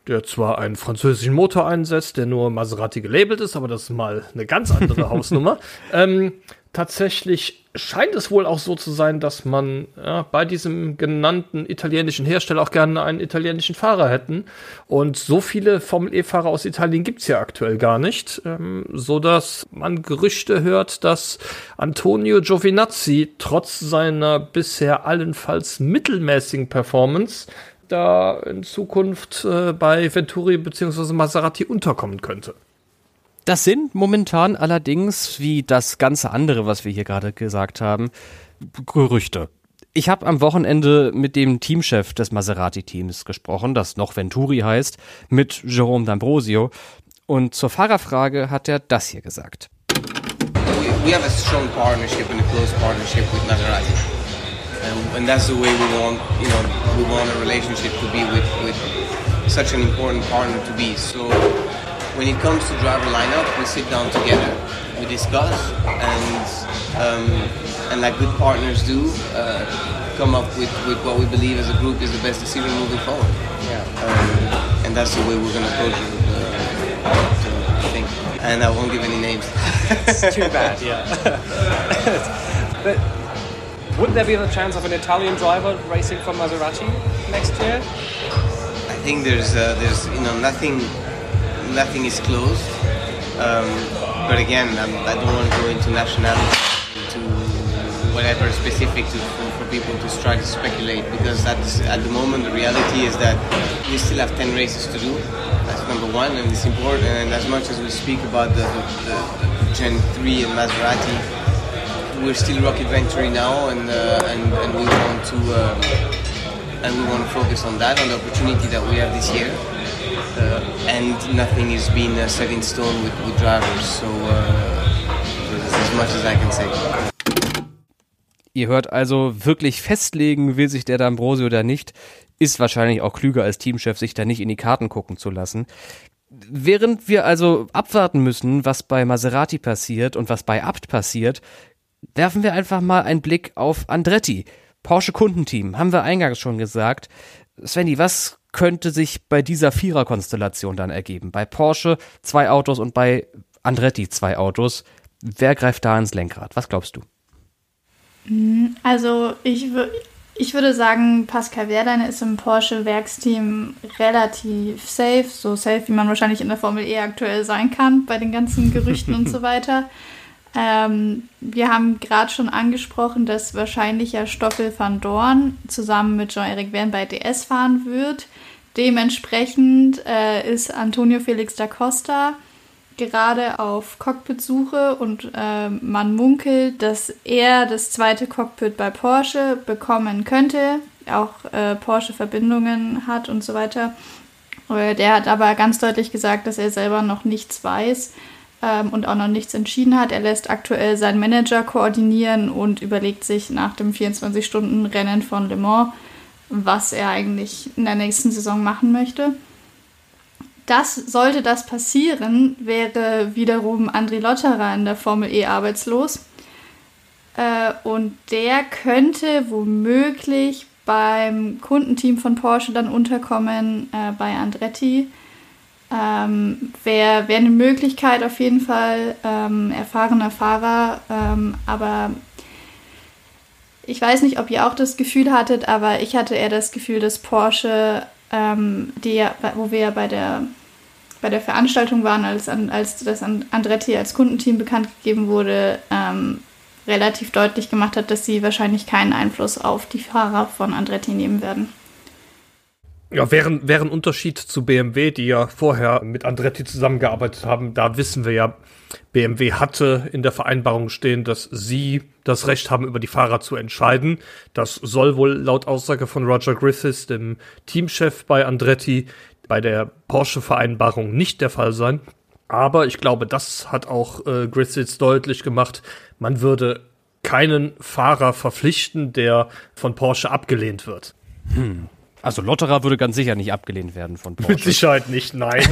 S3: der zwar einen französischen Motor einsetzt, der nur Maserati gelabelt ist, aber das ist mal eine ganz andere (laughs) Hausnummer. Ähm, tatsächlich scheint es wohl auch so zu sein, dass man ja, bei diesem genannten italienischen Hersteller auch gerne einen italienischen Fahrer hätten. Und so viele Formel E-Fahrer aus Italien gibt's ja aktuell gar nicht, ähm, so man Gerüchte hört, dass Antonio Giovinazzi trotz seiner bisher allenfalls mittelmäßigen Performance da in Zukunft äh, bei Venturi bzw. Maserati unterkommen könnte.
S1: Das sind momentan allerdings, wie das ganze andere, was wir hier gerade gesagt haben, Gerüchte. Ich habe am Wochenende mit dem Teamchef des Maserati-Teams gesprochen, das noch Venturi heißt, mit Jerome D'Ambrosio. Und zur Fahrerfrage hat er das hier gesagt. We have a strong partnership and a close partnership with Maserati. And, and that's the way we want, you know, we want a relationship to be with, with such an important partner to be. So when it comes to driver lineup, we sit down together, we discuss, and um, and like good partners do, uh, come up with, with what we believe as a group is the best decision moving forward. Yeah. Um, and that's the way we're going to approach it. Uh, I think. And I won't give any names.
S5: it's too bad, (laughs) yeah. (laughs) but would there be the chance of an Italian driver racing for Maserati next year?
S6: I think there's uh, there's you know nothing nothing is closed. Um, but again, I'm, I do not want to go into nationality, into whatever specific to, for, for, people to try to speculate because at, at the moment the reality is that we still have 10 races to do. That's number one, and it's important. And as much as we speak about the, the, the Gen 3 and Maserati, we're still Rocket Venturi now, and, uh, and, and we want to uh, and we want to focus on that, on the opportunity that we have this year. Uh, and nothing is being uh, set in stone with, with drivers. So uh, as much as I can say.
S1: Ihr hört also, wirklich festlegen will sich der D'Ambrosio da nicht. Ist wahrscheinlich auch klüger als Teamchef, sich da nicht in die Karten gucken zu lassen. Während wir also abwarten müssen, was bei Maserati passiert und was bei Abt passiert, werfen wir einfach mal einen Blick auf Andretti. Porsche Kundenteam, haben wir eingangs schon gesagt. Svenny, was könnte sich bei dieser Viererkonstellation dann ergeben? Bei Porsche zwei Autos und bei Andretti zwei Autos. Wer greift da ins Lenkrad? Was glaubst du?
S2: Also ich, Ich würde sagen, Pascal Wehrlein ist im Porsche-Werksteam relativ safe, so safe, wie man wahrscheinlich in der Formel E aktuell sein kann, bei den ganzen Gerüchten und so (laughs) weiter. Ähm, wir haben gerade schon angesprochen, dass wahrscheinlich ja Stoffel van Dorn zusammen mit Jean-Eric Verne bei DS fahren wird. Dementsprechend äh, ist Antonio Felix da Costa gerade auf Cockpitsuche und äh, man munkelt, dass er das zweite Cockpit bei Porsche bekommen könnte, auch äh, Porsche-Verbindungen hat und so weiter. Äh, der hat aber ganz deutlich gesagt, dass er selber noch nichts weiß ähm, und auch noch nichts entschieden hat. Er lässt aktuell seinen Manager koordinieren und überlegt sich nach dem 24-Stunden-Rennen von Le Mans, was er eigentlich in der nächsten Saison machen möchte. Das sollte das passieren, wäre wiederum André Lotterer in der Formel E arbeitslos. Äh, und der könnte womöglich beim Kundenteam von Porsche dann unterkommen äh, bei Andretti. Ähm, Wäre wär eine Möglichkeit auf jeden Fall, ähm, erfahrener Fahrer, ähm, aber ich weiß nicht, ob ihr auch das Gefühl hattet, aber ich hatte eher das Gefühl, dass Porsche, ähm, die, wo wir ja bei der bei der Veranstaltung waren, als, als das Andretti als Kundenteam bekannt gegeben wurde, ähm, relativ deutlich gemacht hat, dass sie wahrscheinlich keinen Einfluss auf die Fahrer von Andretti nehmen werden.
S3: Ja, wäre, wäre ein Unterschied zu BMW, die ja vorher mit Andretti zusammengearbeitet haben. Da wissen wir ja, BMW hatte in der Vereinbarung stehen, dass sie das Recht haben, über die Fahrer zu entscheiden. Das soll wohl laut Aussage von Roger Griffiths, dem Teamchef bei Andretti, bei der Porsche-Vereinbarung nicht der Fall sein. Aber ich glaube, das hat auch äh, Griffiths deutlich gemacht. Man würde keinen Fahrer verpflichten, der von Porsche abgelehnt wird.
S1: Hm. Also Lotterer würde ganz sicher nicht abgelehnt werden von (laughs) Porsche.
S3: Mit Sicherheit nicht, nein.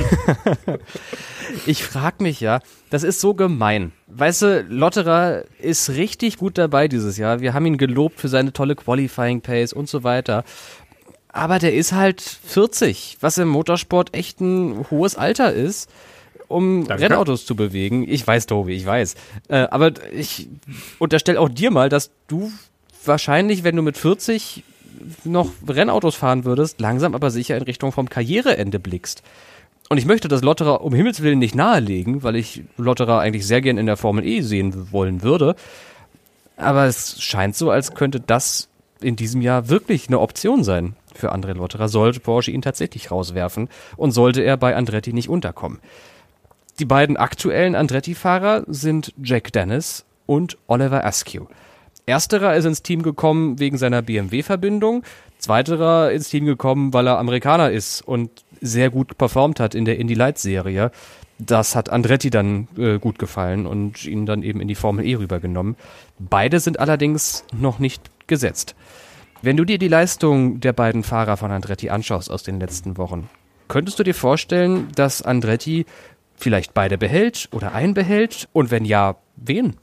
S3: (laughs)
S1: ich frage mich ja, das ist so gemein. Weißt du, Lotterer ist richtig gut dabei dieses Jahr. Wir haben ihn gelobt für seine tolle Qualifying Pace und so weiter aber der ist halt 40, was im Motorsport echt ein hohes Alter ist, um Danke. Rennautos zu bewegen. Ich weiß, Tobi, ich weiß. Äh, aber ich unterstelle auch dir mal, dass du wahrscheinlich, wenn du mit 40 noch Rennautos fahren würdest, langsam aber sicher in Richtung vom Karriereende blickst. Und ich möchte das Lotterer um Himmels Willen nicht nahelegen, weil ich Lotterer eigentlich sehr gern in der Formel E sehen wollen würde. Aber es scheint so, als könnte das in diesem Jahr wirklich eine Option sein für André Lotterer, sollte Porsche ihn tatsächlich rauswerfen und sollte er bei Andretti nicht unterkommen. Die beiden aktuellen Andretti-Fahrer sind Jack Dennis und Oliver Askew. Ersterer ist ins Team gekommen wegen seiner BMW-Verbindung, zweiterer ins Team gekommen, weil er Amerikaner ist und sehr gut performt hat in der Indy Lights-Serie. Das hat Andretti dann äh, gut gefallen und ihn dann eben in die Formel E rübergenommen. Beide sind allerdings noch nicht gesetzt. Wenn du dir die Leistung der beiden Fahrer von Andretti anschaust aus den letzten Wochen, könntest du dir vorstellen, dass Andretti vielleicht beide behält oder einen behält? Und wenn ja, wen?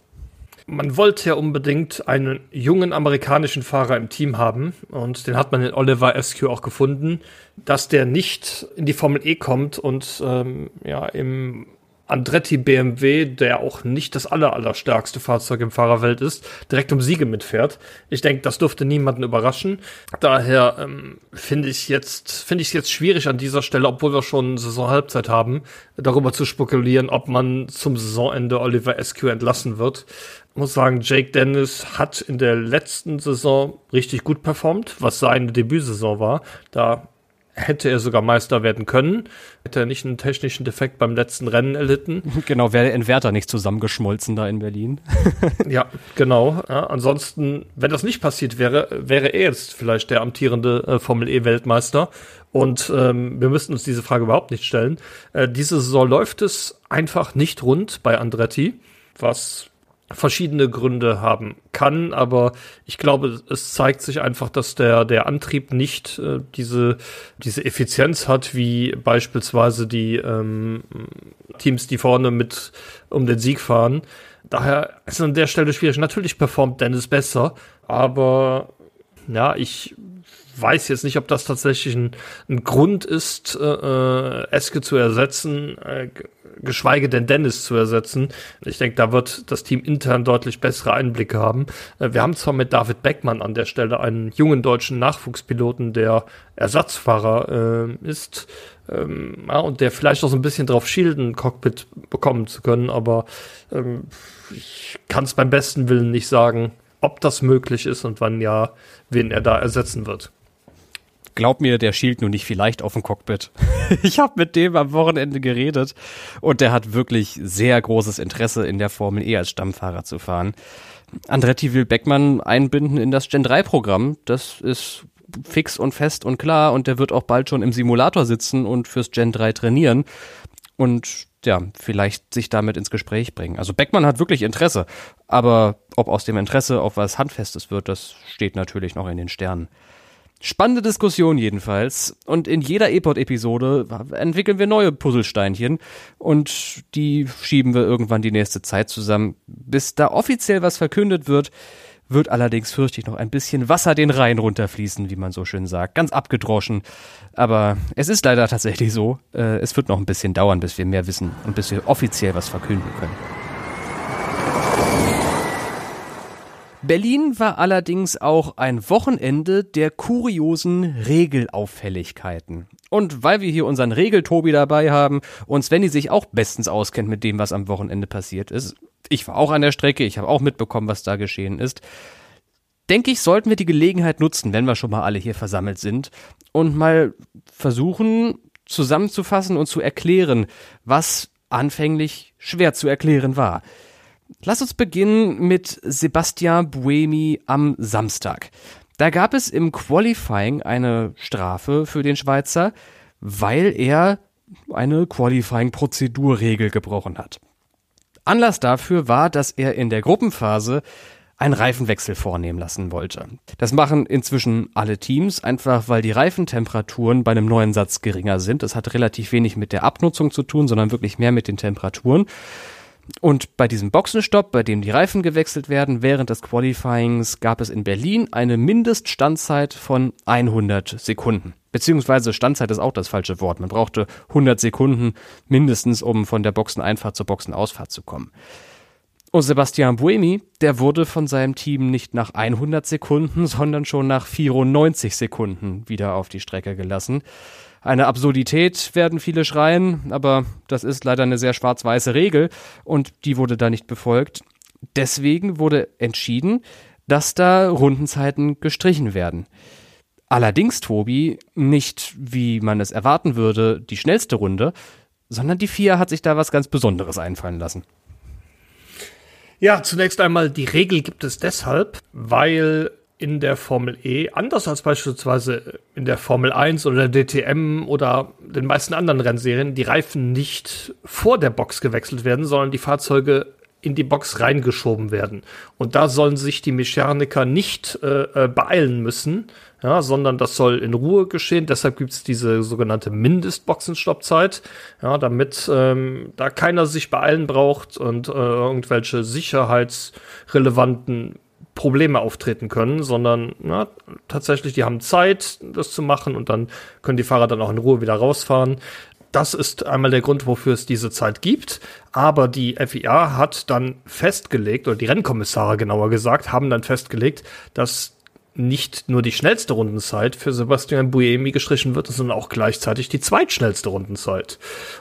S3: Man wollte ja unbedingt einen jungen amerikanischen Fahrer im Team haben und den hat man in Oliver Eskew auch gefunden, dass der nicht in die Formel E kommt und ähm, ja im Andretti BMW, der auch nicht das aller, allerstärkste Fahrzeug im Fahrerwelt ist, direkt um Siege mitfährt. Ich denke, das dürfte niemanden überraschen. Daher ähm, finde ich jetzt finde ich es jetzt schwierig an dieser Stelle, obwohl wir schon Saisonhalbzeit haben, darüber zu spekulieren, ob man zum Saisonende Oliver SQ entlassen wird. Ich muss sagen, Jake Dennis hat in der letzten Saison richtig gut performt, was seine Debütsaison war. Da hätte er sogar Meister werden können. Hätte er nicht einen technischen Defekt beim letzten Rennen erlitten. (laughs)
S1: Genau, wäre Entwerter nicht zusammengeschmolzen da in Berlin. (laughs)
S3: ja, genau. Ja, ansonsten, wenn das nicht passiert wäre, wäre er jetzt vielleicht der amtierende äh, Formel E-Weltmeister. Und ähm, wir müssten uns diese Frage überhaupt nicht stellen. Äh, diese Saison läuft es einfach nicht rund bei Andretti, was verschiedene Gründe haben kann, aber ich glaube, es zeigt sich einfach, dass der, der Antrieb nicht äh, diese, diese Effizienz hat, wie beispielsweise die ähm, Teams, die vorne mit um den Sieg fahren. Daher ist an der Stelle schwierig. Natürlich performt Dennis besser, aber ja, ich weiß jetzt nicht, ob das tatsächlich ein, ein Grund ist, äh, äh Eske zu ersetzen, äh, geschweige denn Dennis zu ersetzen. Ich denke, da wird das Team intern deutlich bessere Einblicke haben. Äh, wir haben zwar mit David Beckmann an der Stelle einen jungen deutschen Nachwuchspiloten, der Ersatzfahrer äh, ist. Ähm, ja, und der vielleicht auch so ein bisschen drauf schielden, Cockpit bekommen zu können, aber ähm, ich kann es beim besten Willen nicht sagen, ob das möglich ist und wann ja, wen er da ersetzen wird.
S1: Glaub mir, der schielt nur nicht vielleicht auf dem Cockpit. (laughs) ich habe mit dem am Wochenende geredet und der hat wirklich sehr großes Interesse in der Formel E als Stammfahrer zu fahren. Andretti will Beckmann einbinden in das Gen 3 Programm. Das ist fix und fest und klar und der wird auch bald schon im Simulator sitzen und fürs Gen 3 trainieren und ja, vielleicht sich damit ins Gespräch bringen. Also Beckmann hat wirklich Interesse, aber ob aus dem Interesse auf was Handfestes wird, das steht natürlich noch in den Sternen. Spannende Diskussion jedenfalls. Und in jeder E-Pod-Episode entwickeln wir neue Puzzlesteinchen und die schieben wir irgendwann die nächste Zeit zusammen. Bis da offiziell was verkündet wird, wird allerdings, fürchte ich, noch ein bisschen Wasser den Rhein runterfließen, wie man so schön sagt. Ganz abgedroschen. Aber es ist leider tatsächlich so. Äh, es wird noch ein bisschen dauern, bis wir mehr wissen und bis wir offiziell was verkünden können. Berlin war allerdings auch ein Wochenende der kuriosen Regelauffälligkeiten. Und weil wir hier unseren Regeltobi dabei haben und Svenny sich auch bestens auskennt mit dem, was am Wochenende passiert ist, ich war auch an der Strecke, ich habe auch mitbekommen, was da geschehen ist, denke ich, sollten wir die Gelegenheit nutzen, wenn wir schon mal alle hier versammelt sind und mal versuchen zusammenzufassen und zu erklären, was anfänglich schwer zu erklären war. Lass uns beginnen mit Sebastian Buemi am Samstag. Da gab es im Qualifying eine Strafe für den Schweizer, weil er eine Qualifying-Prozedurregel gebrochen hat. Anlass dafür war, dass er in der Gruppenphase einen Reifenwechsel vornehmen lassen wollte. Das machen inzwischen alle Teams, einfach weil die Reifentemperaturen bei einem neuen Satz geringer sind. Das hat relativ wenig mit der Abnutzung zu tun, sondern wirklich mehr mit den Temperaturen. Und bei diesem Boxenstopp, bei dem die Reifen gewechselt werden, während des Qualifyings gab es in Berlin eine Mindeststandzeit von 100 Sekunden. Beziehungsweise Standzeit ist auch das falsche Wort. Man brauchte 100 Sekunden mindestens, um von der Boxeneinfahrt zur Boxenausfahrt zu kommen. Und Sebastian Buemi, der wurde von seinem Team nicht nach 100 Sekunden, sondern schon nach 94 Sekunden wieder auf die Strecke gelassen. Eine Absurdität werden viele schreien, aber das ist leider eine sehr schwarz-weiße Regel und die wurde da nicht befolgt. Deswegen wurde entschieden, dass da Rundenzeiten gestrichen werden. Allerdings, Tobi, nicht wie man es erwarten würde, die schnellste Runde, sondern die vier hat sich da was ganz Besonderes einfallen lassen.
S3: Ja, zunächst einmal, die Regel gibt es deshalb, weil in der Formel E, anders als beispielsweise in der Formel 1 oder der DTM oder den meisten anderen Rennserien, die Reifen nicht vor der Box gewechselt werden, sondern die Fahrzeuge in die Box reingeschoben werden. Und da sollen sich die Mechaniker nicht äh, äh beeilen müssen, ja, sondern das soll in Ruhe geschehen. Deshalb gibt es diese sogenannte Mindestboxenstoppzeit, ja, damit ähm, da keiner sich beeilen braucht und äh, irgendwelche sicherheitsrelevanten Probleme auftreten können, sondern na, tatsächlich, die haben Zeit, das zu machen und dann können die Fahrer dann auch in Ruhe wieder rausfahren. Das ist einmal der Grund, wofür es diese Zeit gibt. Aber die FIA hat dann festgelegt, oder die Rennkommissare genauer gesagt, haben dann festgelegt, dass nicht nur die schnellste Rundenzeit für Sebastian Buemi gestrichen wird, sondern auch gleichzeitig die zweitschnellste Rundenzeit.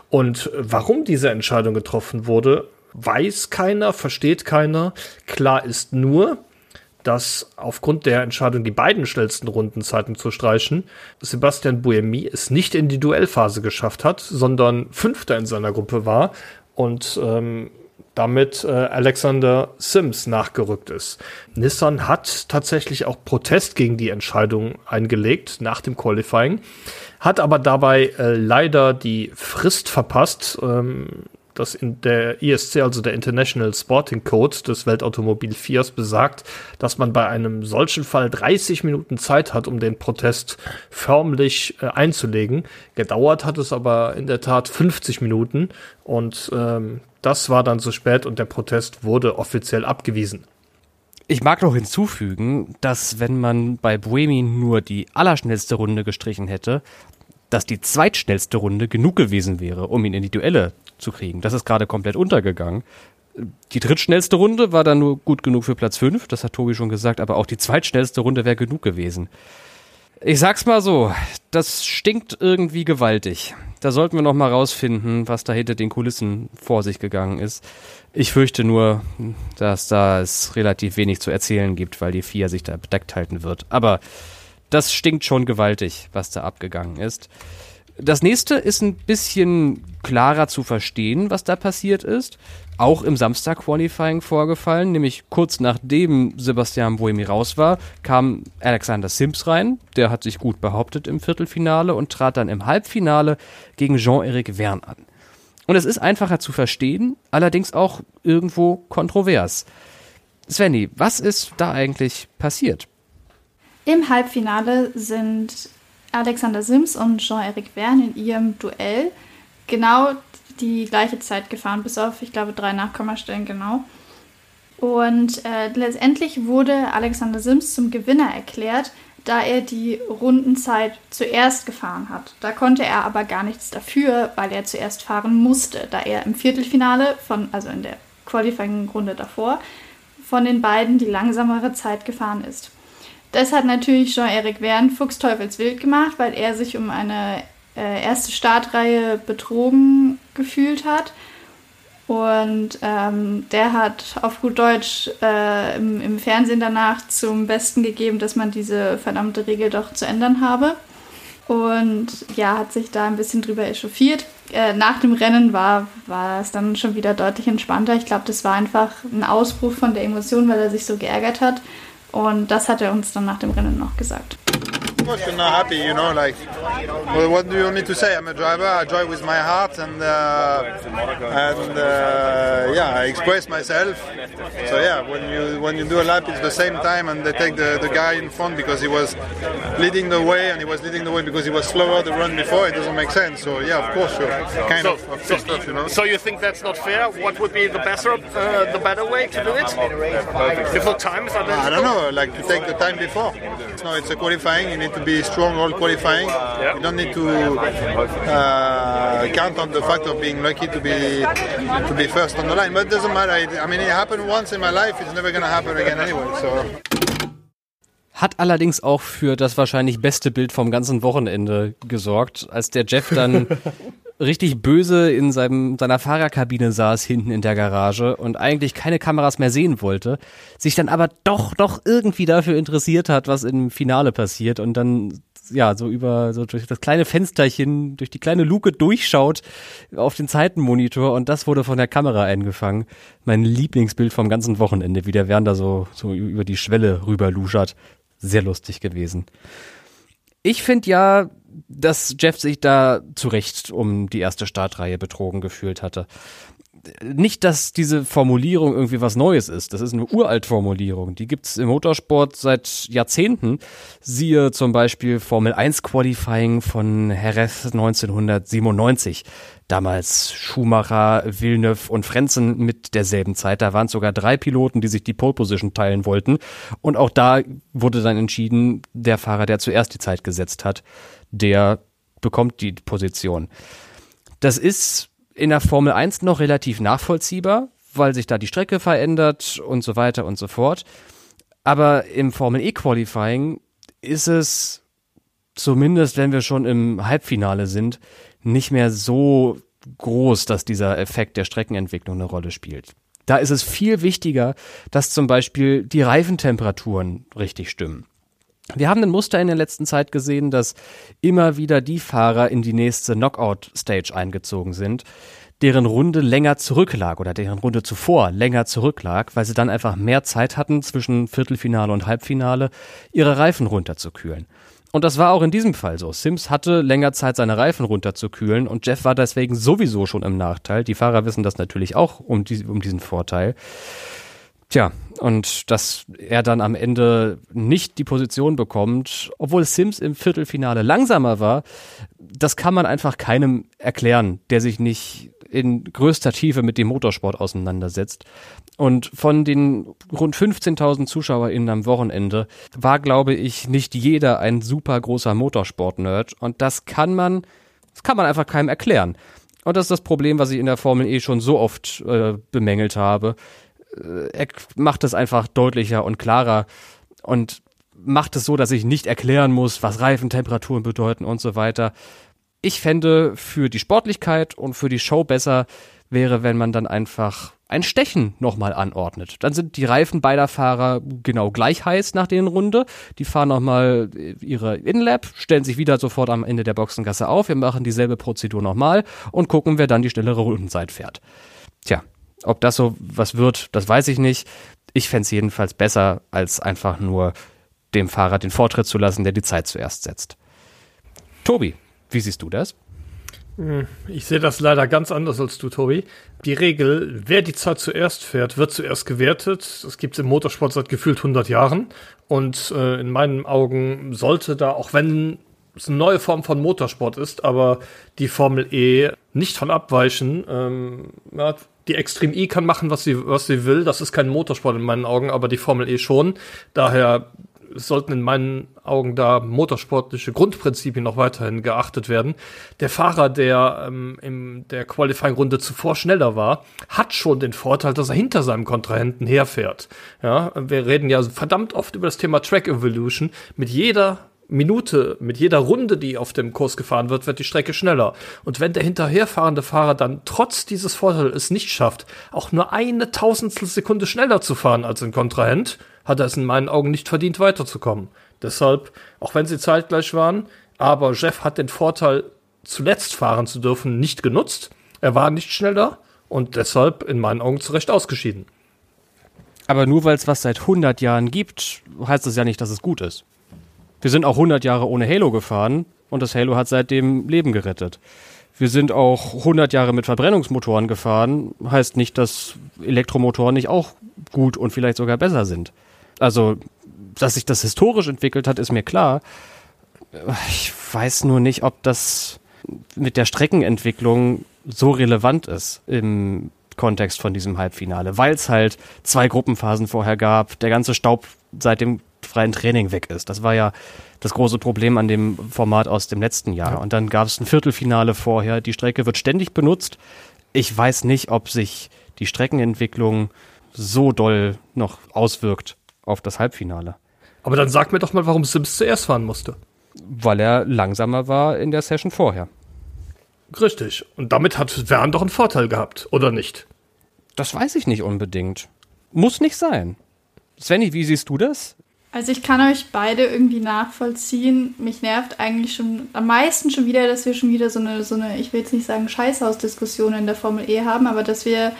S3: Und warum diese Entscheidung getroffen wurde, weiß keiner, versteht keiner. Klar ist nur, dass aufgrund der Entscheidung, die beiden schnellsten Rundenzeiten zu streichen, Sebastian Buemi es nicht in die Duellphase geschafft hat, sondern Fünfter in seiner Gruppe war und ähm, damit äh, Alexander Sims nachgerückt ist. Nissan hat tatsächlich auch Protest gegen die Entscheidung eingelegt nach dem Qualifying, hat aber dabei äh, leider die Frist verpasst. Ähm, das in der ISC, also der International Sporting Code des Weltautomobil 4 besagt, dass man bei einem solchen Fall 30 Minuten Zeit hat, um den Protest förmlich äh, einzulegen. Gedauert hat es aber in der Tat 50 Minuten und ähm, das war dann zu spät und der Protest wurde offiziell abgewiesen.
S1: Ich mag noch hinzufügen, dass wenn man bei Buemi nur die allerschnellste Runde gestrichen hätte, dass die zweitschnellste Runde genug gewesen wäre, um ihn in die Duelle zu kriegen. Das ist gerade komplett untergegangen. Die drittschnellste Runde war dann nur gut genug für Platz 5, das hat Tobi schon gesagt, aber auch die zweitschnellste Runde wäre genug gewesen. Ich sag's mal so, das stinkt irgendwie gewaltig. Da sollten wir noch mal rausfinden, was da hinter den Kulissen vor sich gegangen ist. Ich fürchte nur, dass da es relativ wenig zu erzählen gibt, weil die FIA sich da bedeckt halten wird. Aber das stinkt schon gewaltig, was da abgegangen ist. Das nächste ist ein bisschen klarer zu verstehen, was da passiert ist. Auch im Samstag-Qualifying vorgefallen, nämlich kurz nachdem Sebastian Buemi raus war, kam Alexander Sims rein. Der hat sich gut behauptet im Viertelfinale und trat dann im Halbfinale gegen Jean-Éric Verne an. Und es ist einfacher zu verstehen, allerdings auch irgendwo kontrovers. Svenny, was ist da eigentlich passiert?
S2: Im Halbfinale sind Alexander Sims und Jean-Éric Verne in ihrem Duell genau die gleiche Zeit gefahren, bis auf, ich glaube, drei Nachkommastellen genau. Und äh, letztendlich wurde Alexander Sims zum Gewinner erklärt, da er die Rundenzeit zuerst gefahren hat. Da konnte er aber gar nichts dafür, weil er zuerst fahren musste, da er im Viertelfinale von, also in der Qualifying-Runde davor, von den beiden die langsamere Zeit gefahren ist. Das hat natürlich Jean-Éric Verne fuchsteufelswild gemacht, weil er sich um eine äh, erste Startreihe betrogen gefühlt hat. Und ähm, der hat auf gut Deutsch äh, im, im, Fernsehen danach zum Besten gegeben, dass man diese verdammte Regel doch zu ändern habe. Und ja, hat sich da ein bisschen drüber echauffiert. Äh, nach dem Rennen war, war es dann schon wieder deutlich entspannter. Ich glaube, das war einfach ein Ausbruch von der Emotion, weil er sich so geärgert hat. Und das hat er uns dann nach dem Rennen noch gesagt.
S7: Of course, you're not happy, you know. Like, well, what do you me to say? I'm a driver. I drive with my heart, and uh, and uh, yeah, I express myself. So yeah, when you when you do a lap, it's the same time, and they take the, the guy in front because he was leading the way, and he was leading the way because he was slower the run before. It doesn't make sense. So yeah, of course, you're kind so, of, pissed so, off, you know.
S3: So you think that's not fair? What would be the better uh, the better way to do it? Different times?
S7: I don't know. Like to take the time before. No, it's a qualifying. You need to be strong all qualifying. You don't need to uh, count on the fact of being lucky to be to be first on the line. But it doesn't matter. I mean, it happened once in my life. It's never going to happen again anyway. So.
S1: Hat allerdings auch für das wahrscheinlich beste Bild vom ganzen Wochenende gesorgt, als der Jeff dann (laughs) richtig böse in seinem, seiner Fahrerkabine saß, hinten in der Garage und eigentlich keine Kameras mehr sehen wollte, sich dann aber doch noch irgendwie dafür interessiert hat, was im Finale passiert und dann ja, so über, so durch das kleine Fensterchen, durch die kleine Luke durchschaut auf den Zeitenmonitor und das wurde von der Kamera eingefangen. Mein Lieblingsbild vom ganzen Wochenende, wie der Werner so, so über die Schwelle rüber luschert. Sehr lustig gewesen. Ich finde ja, dass Jeff sich da zu Recht um die erste Startreihe betrogen gefühlt hatte. Nicht, dass diese Formulierung irgendwie was Neues ist. Das ist eine Uralt-Formulierung. Die gibt's im Motorsport seit Jahrzehnten. Siehe zum Beispiel Formel 1 Qualifying von Jerez 1997. Damals Schumacher, Villeneuve und Frenzen mit derselben Zeit. Da waren sogar drei Piloten, die sich die Pole Position teilen wollten. Und auch da wurde dann entschieden, der Fahrer, der zuerst die Zeit gesetzt hat, der bekommt die Position. Das ist in der Formel 1 noch relativ nachvollziehbar, weil sich da die Strecke verändert und so weiter und so fort. Aber im Formel E Qualifying ist es zumindest, wenn wir schon im Halbfinale sind, nicht mehr so groß, dass dieser Effekt der Streckenentwicklung eine Rolle spielt. Da ist es viel wichtiger, dass zum Beispiel die Reifentemperaturen richtig stimmen. Wir haben ein Muster in der letzten Zeit gesehen, dass immer wieder die Fahrer in die nächste Knockout-Stage eingezogen sind, deren Runde länger zurücklag oder deren Runde zuvor länger zurücklag, weil sie dann einfach mehr Zeit hatten, zwischen Viertelfinale und Halbfinale ihre Reifen runterzukühlen. Und das war auch in diesem Fall so. Sims hatte länger Zeit, seine Reifen runterzukühlen und Jeff war deswegen sowieso schon im Nachteil. Die Fahrer wissen das natürlich auch um, die, um diesen Vorteil. Tja, und dass er dann am Ende nicht die Position bekommt, obwohl Sims im Viertelfinale langsamer war, das kann man einfach keinem erklären, der sich nicht in größter Tiefe mit dem Motorsport auseinandersetzt. Und von den rund 15.000 ZuschauerInnen am Wochenende war, glaube ich, nicht jeder ein super großer Motorsport-Nerd. Und das kann man, das kann man einfach keinem erklären. Und das ist das Problem, was ich in der Formel E schon so oft äh, bemängelt habe. Äh, er macht es einfach deutlicher und klarer und macht es so, dass ich nicht erklären muss, was Reifentemperaturen bedeuten und so weiter. Ich fände für die Sportlichkeit und für die Show besser wäre, wenn man dann einfach ein Stechen nochmal anordnet. Dann sind die Reifen beider Fahrer genau gleich heiß nach den Runde. Die fahren nochmal ihre Inlap, stellen sich wieder sofort am Ende der Boxengasse auf. Wir machen dieselbe Prozedur nochmal und gucken, wer dann die schnellere Rundenzeit fährt. Tja, ob das so was wird, das weiß ich nicht. Ich fände es jedenfalls besser, als einfach nur dem Fahrer den Vortritt zu lassen, der die Zeit zuerst setzt. Tobi, wie siehst du das?
S3: Hm, ich sehe das leider ganz anders als du, Tobi. Die Regel, wer die Zeit zuerst fährt, wird zuerst gewertet. Das gibt es im Motorsport seit gefühlt 100 Jahren. Und äh, in meinen Augen sollte da, auch wenn es eine neue Form von Motorsport ist, aber die Formel E nicht von abweichen. Ähm, ja, die Extreme E kann machen, was sie, was sie will. Das ist kein Motorsport in meinen Augen, aber die Formel E schon. Daher sollten in meinen Augen da motorsportliche Grundprinzipien noch weiterhin geachtet werden. Der Fahrer, der ähm, in der Qualifying-Runde zuvor schneller war, hat schon den Vorteil, dass er hinter seinem Kontrahenten herfährt. Ja, wir reden ja verdammt oft über das Thema Track Evolution. Mit jeder Minute, mit jeder Runde, die auf dem Kurs gefahren wird, wird die Strecke schneller. Und wenn der hinterherfahrende Fahrer dann trotz dieses Vorteils es nicht schafft, auch nur eine Tausendstel Sekunde schneller zu fahren als ein Kontrahent, hat er es in meinen Augen nicht verdient, weiterzukommen. Deshalb, auch wenn sie zeitgleich waren, aber Jeff hat den Vorteil, zuletzt fahren zu dürfen, nicht genutzt. Er war nicht schneller und deshalb in meinen Augen zu Recht ausgeschieden.
S1: Aber nur weil es was seit 100 Jahren gibt, heißt das ja nicht, dass es gut ist. Wir sind auch 100 Jahre ohne Halo gefahren und das Halo hat seitdem Leben gerettet. Wir sind auch 100 Jahre mit Verbrennungsmotoren gefahren, heißt nicht, dass Elektromotoren nicht auch gut und vielleicht sogar besser sind. Also, dass sich das historisch entwickelt hat, ist mir klar. Ich weiß nur nicht, ob das mit der Streckenentwicklung so relevant ist im Kontext von diesem Halbfinale, weil es halt zwei Gruppenphasen vorher gab, der ganze Staub seit dem freien Training weg ist. Das war ja das große Problem an dem Format aus dem letzten Jahr. Ja. Und dann gab es ein Viertelfinale vorher. Die Strecke wird ständig benutzt. Ich weiß nicht, ob sich die Streckenentwicklung so doll noch auswirkt auf das Halbfinale.
S3: Aber dann sag mir doch mal, warum Sims zuerst fahren musste.
S1: Weil er langsamer war in der Session vorher.
S3: Richtig. Und damit hat Vern doch einen Vorteil gehabt, oder nicht?
S1: Das weiß ich nicht unbedingt. Muss nicht sein. Svenny, wie siehst du das?
S2: Also ich kann euch beide irgendwie nachvollziehen. Mich nervt eigentlich schon am meisten schon wieder, dass wir schon wieder so eine, so eine, ich will jetzt nicht sagen Scheißhausdiskussion in der Formel E haben, aber dass wir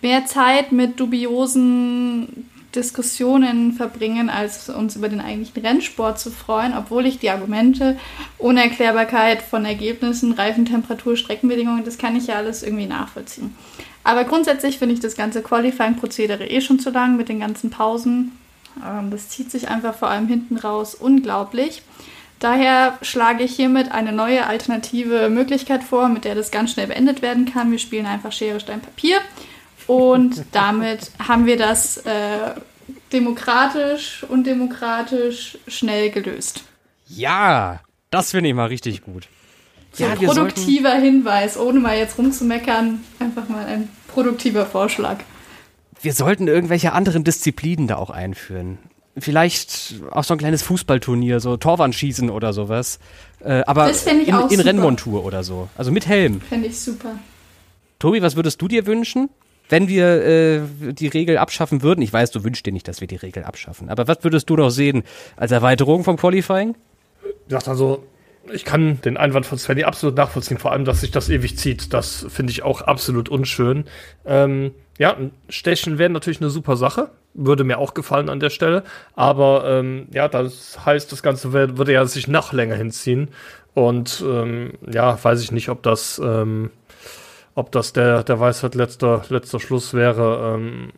S2: mehr Zeit mit dubiosen Diskussionen verbringen, als uns über den eigentlichen Rennsport zu freuen, obwohl ich die Argumente, Unerklärbarkeit von Ergebnissen, Reifentemperatur, Streckenbedingungen, das kann ich ja alles irgendwie nachvollziehen. Aber grundsätzlich finde ich das ganze Qualifying-Prozedere eh schon zu lang mit den ganzen Pausen. Ähm, das zieht sich einfach vor allem hinten raus unglaublich. Daher schlage ich hiermit eine neue alternative Möglichkeit vor, mit der das ganz schnell beendet werden kann. Wir spielen einfach Schere, Stein, Papier. Und (laughs) damit haben wir das äh, demokratisch und demokratisch schnell gelöst.
S1: Ja, das finde ich mal richtig gut.
S2: So ja, produktiver Hinweis, ohne mal jetzt rumzumeckern. Einfach mal ein produktiver Vorschlag.
S1: Wir sollten irgendwelche anderen Disziplinen da auch einführen. Vielleicht auch so ein kleines Fußballturnier, so Torwandschießen oder sowas. Äh, aber in, in Rennmontur oder so. Also mit Helm.
S2: Fände ich super.
S1: Tobi, was würdest du dir wünschen? wenn wir äh, die Regel abschaffen würden, ich weiß, du wünschst dir nicht, dass wir die Regel abschaffen, aber was würdest du noch sehen als Erweiterung vom Qualifying?
S3: Ich dachte also, ich kann den Einwand von Svenny absolut nachvollziehen, vor allem, dass sich das ewig zieht. Das finde ich auch absolut unschön. Ähm, ja, Stechen wäre natürlich eine super Sache. Würde mir auch gefallen an der Stelle. Aber ähm, ja, das heißt, das Ganze würde ja sich noch länger hinziehen. Und ähm, ja, weiß ich nicht, ob das ähm, ob das der, der Weisheit letzter, letzter Schluss wäre. Ähm,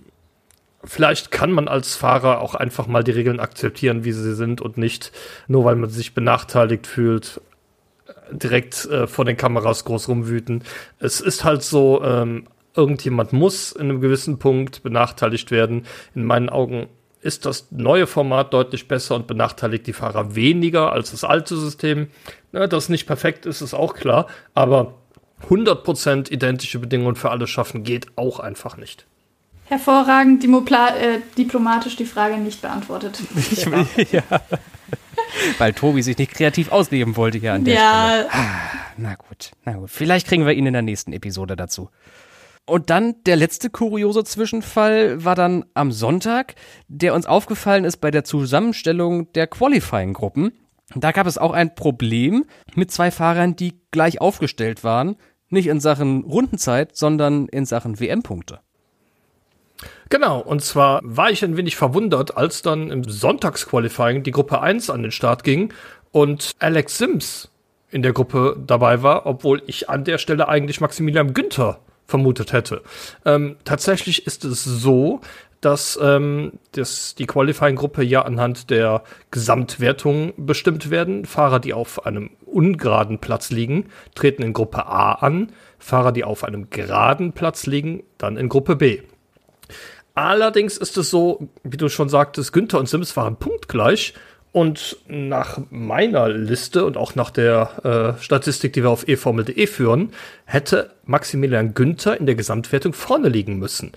S3: vielleicht kann man als Fahrer auch einfach mal die Regeln akzeptieren, wie sie sind und nicht nur weil man sich benachteiligt fühlt, direkt äh, vor den Kameras groß rumwüten. Es ist halt so, ähm, irgendjemand muss in einem gewissen Punkt benachteiligt werden. In meinen Augen ist das neue Format deutlich besser und benachteiligt die Fahrer weniger als das alte System. Ja, dass nicht perfekt ist, ist auch klar, aber 100% identische Bedingungen für alle schaffen geht auch einfach nicht.
S2: Hervorragend äh, diplomatisch die Frage nicht beantwortet. Ich will, (laughs)
S1: ja. Weil Tobi sich nicht kreativ ausleben wollte hier an der ja. Stelle. Ah, na gut, na gut. Vielleicht kriegen wir ihn in der nächsten Episode dazu. Und dann der letzte kuriose Zwischenfall war dann am Sonntag, der uns aufgefallen ist bei der Zusammenstellung der Qualifying-Gruppen. Da gab es auch ein Problem mit zwei Fahrern, die gleich aufgestellt waren. Nicht in Sachen Rundenzeit, sondern in Sachen WM-Punkte.
S3: Genau, und zwar war ich ein wenig verwundert, als dann im Sonntagsqualifying die Gruppe 1 an den Start ging und Alex Sims in der Gruppe dabei war, obwohl ich an der Stelle eigentlich Maximilian Günther vermutet hätte. Ähm, tatsächlich ist es so, dass, ähm, dass die Qualifying-Gruppe ja anhand der Gesamtwertung bestimmt werden. Fahrer, die auf einem ungeraden Platz liegen, treten in Gruppe A an. Fahrer, die auf einem geraden Platz liegen, dann in Gruppe B. Allerdings ist es so, wie du schon sagtest, Günther und Sims waren punktgleich. Und nach meiner Liste und auch nach der äh, Statistik, die wir auf eformel.de führen, hätte Maximilian Günther in der Gesamtwertung vorne liegen müssen.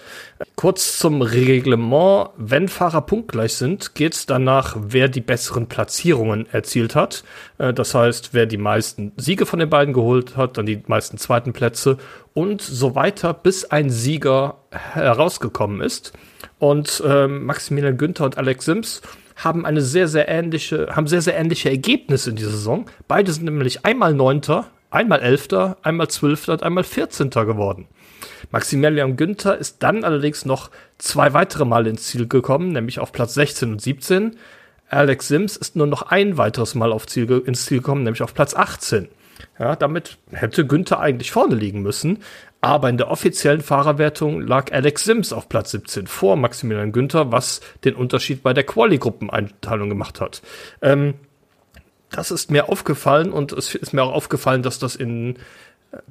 S3: Kurz zum Reglement. Wenn Fahrer punktgleich sind, geht es danach, wer die besseren Platzierungen erzielt hat. Äh, das heißt, wer die meisten Siege von den beiden geholt hat, dann die meisten zweiten Plätze und so weiter, bis ein Sieger herausgekommen ist. Und äh, Maximilian Günther und Alex Sims haben eine sehr, sehr ähnliche, haben sehr, sehr ähnliche Ergebnisse in dieser Saison. Beide sind nämlich einmal Neunter, einmal Elfter, einmal Zwölfter und einmal Vierzehnter geworden. Maximilian Günther ist dann allerdings noch zwei weitere Mal ins Ziel gekommen, nämlich auf Platz 16 und 17. Alex Sims ist nur noch ein weiteres Mal auf Ziel, ins Ziel gekommen, nämlich auf Platz 18. Ja, damit hätte Günther eigentlich vorne liegen müssen. Aber in der offiziellen Fahrerwertung lag Alex Sims auf Platz 17 vor Maximilian Günther, was den Unterschied bei der Quali-Gruppeneinteilung gemacht hat. Ähm, das ist mir aufgefallen und es ist mir auch aufgefallen, dass das in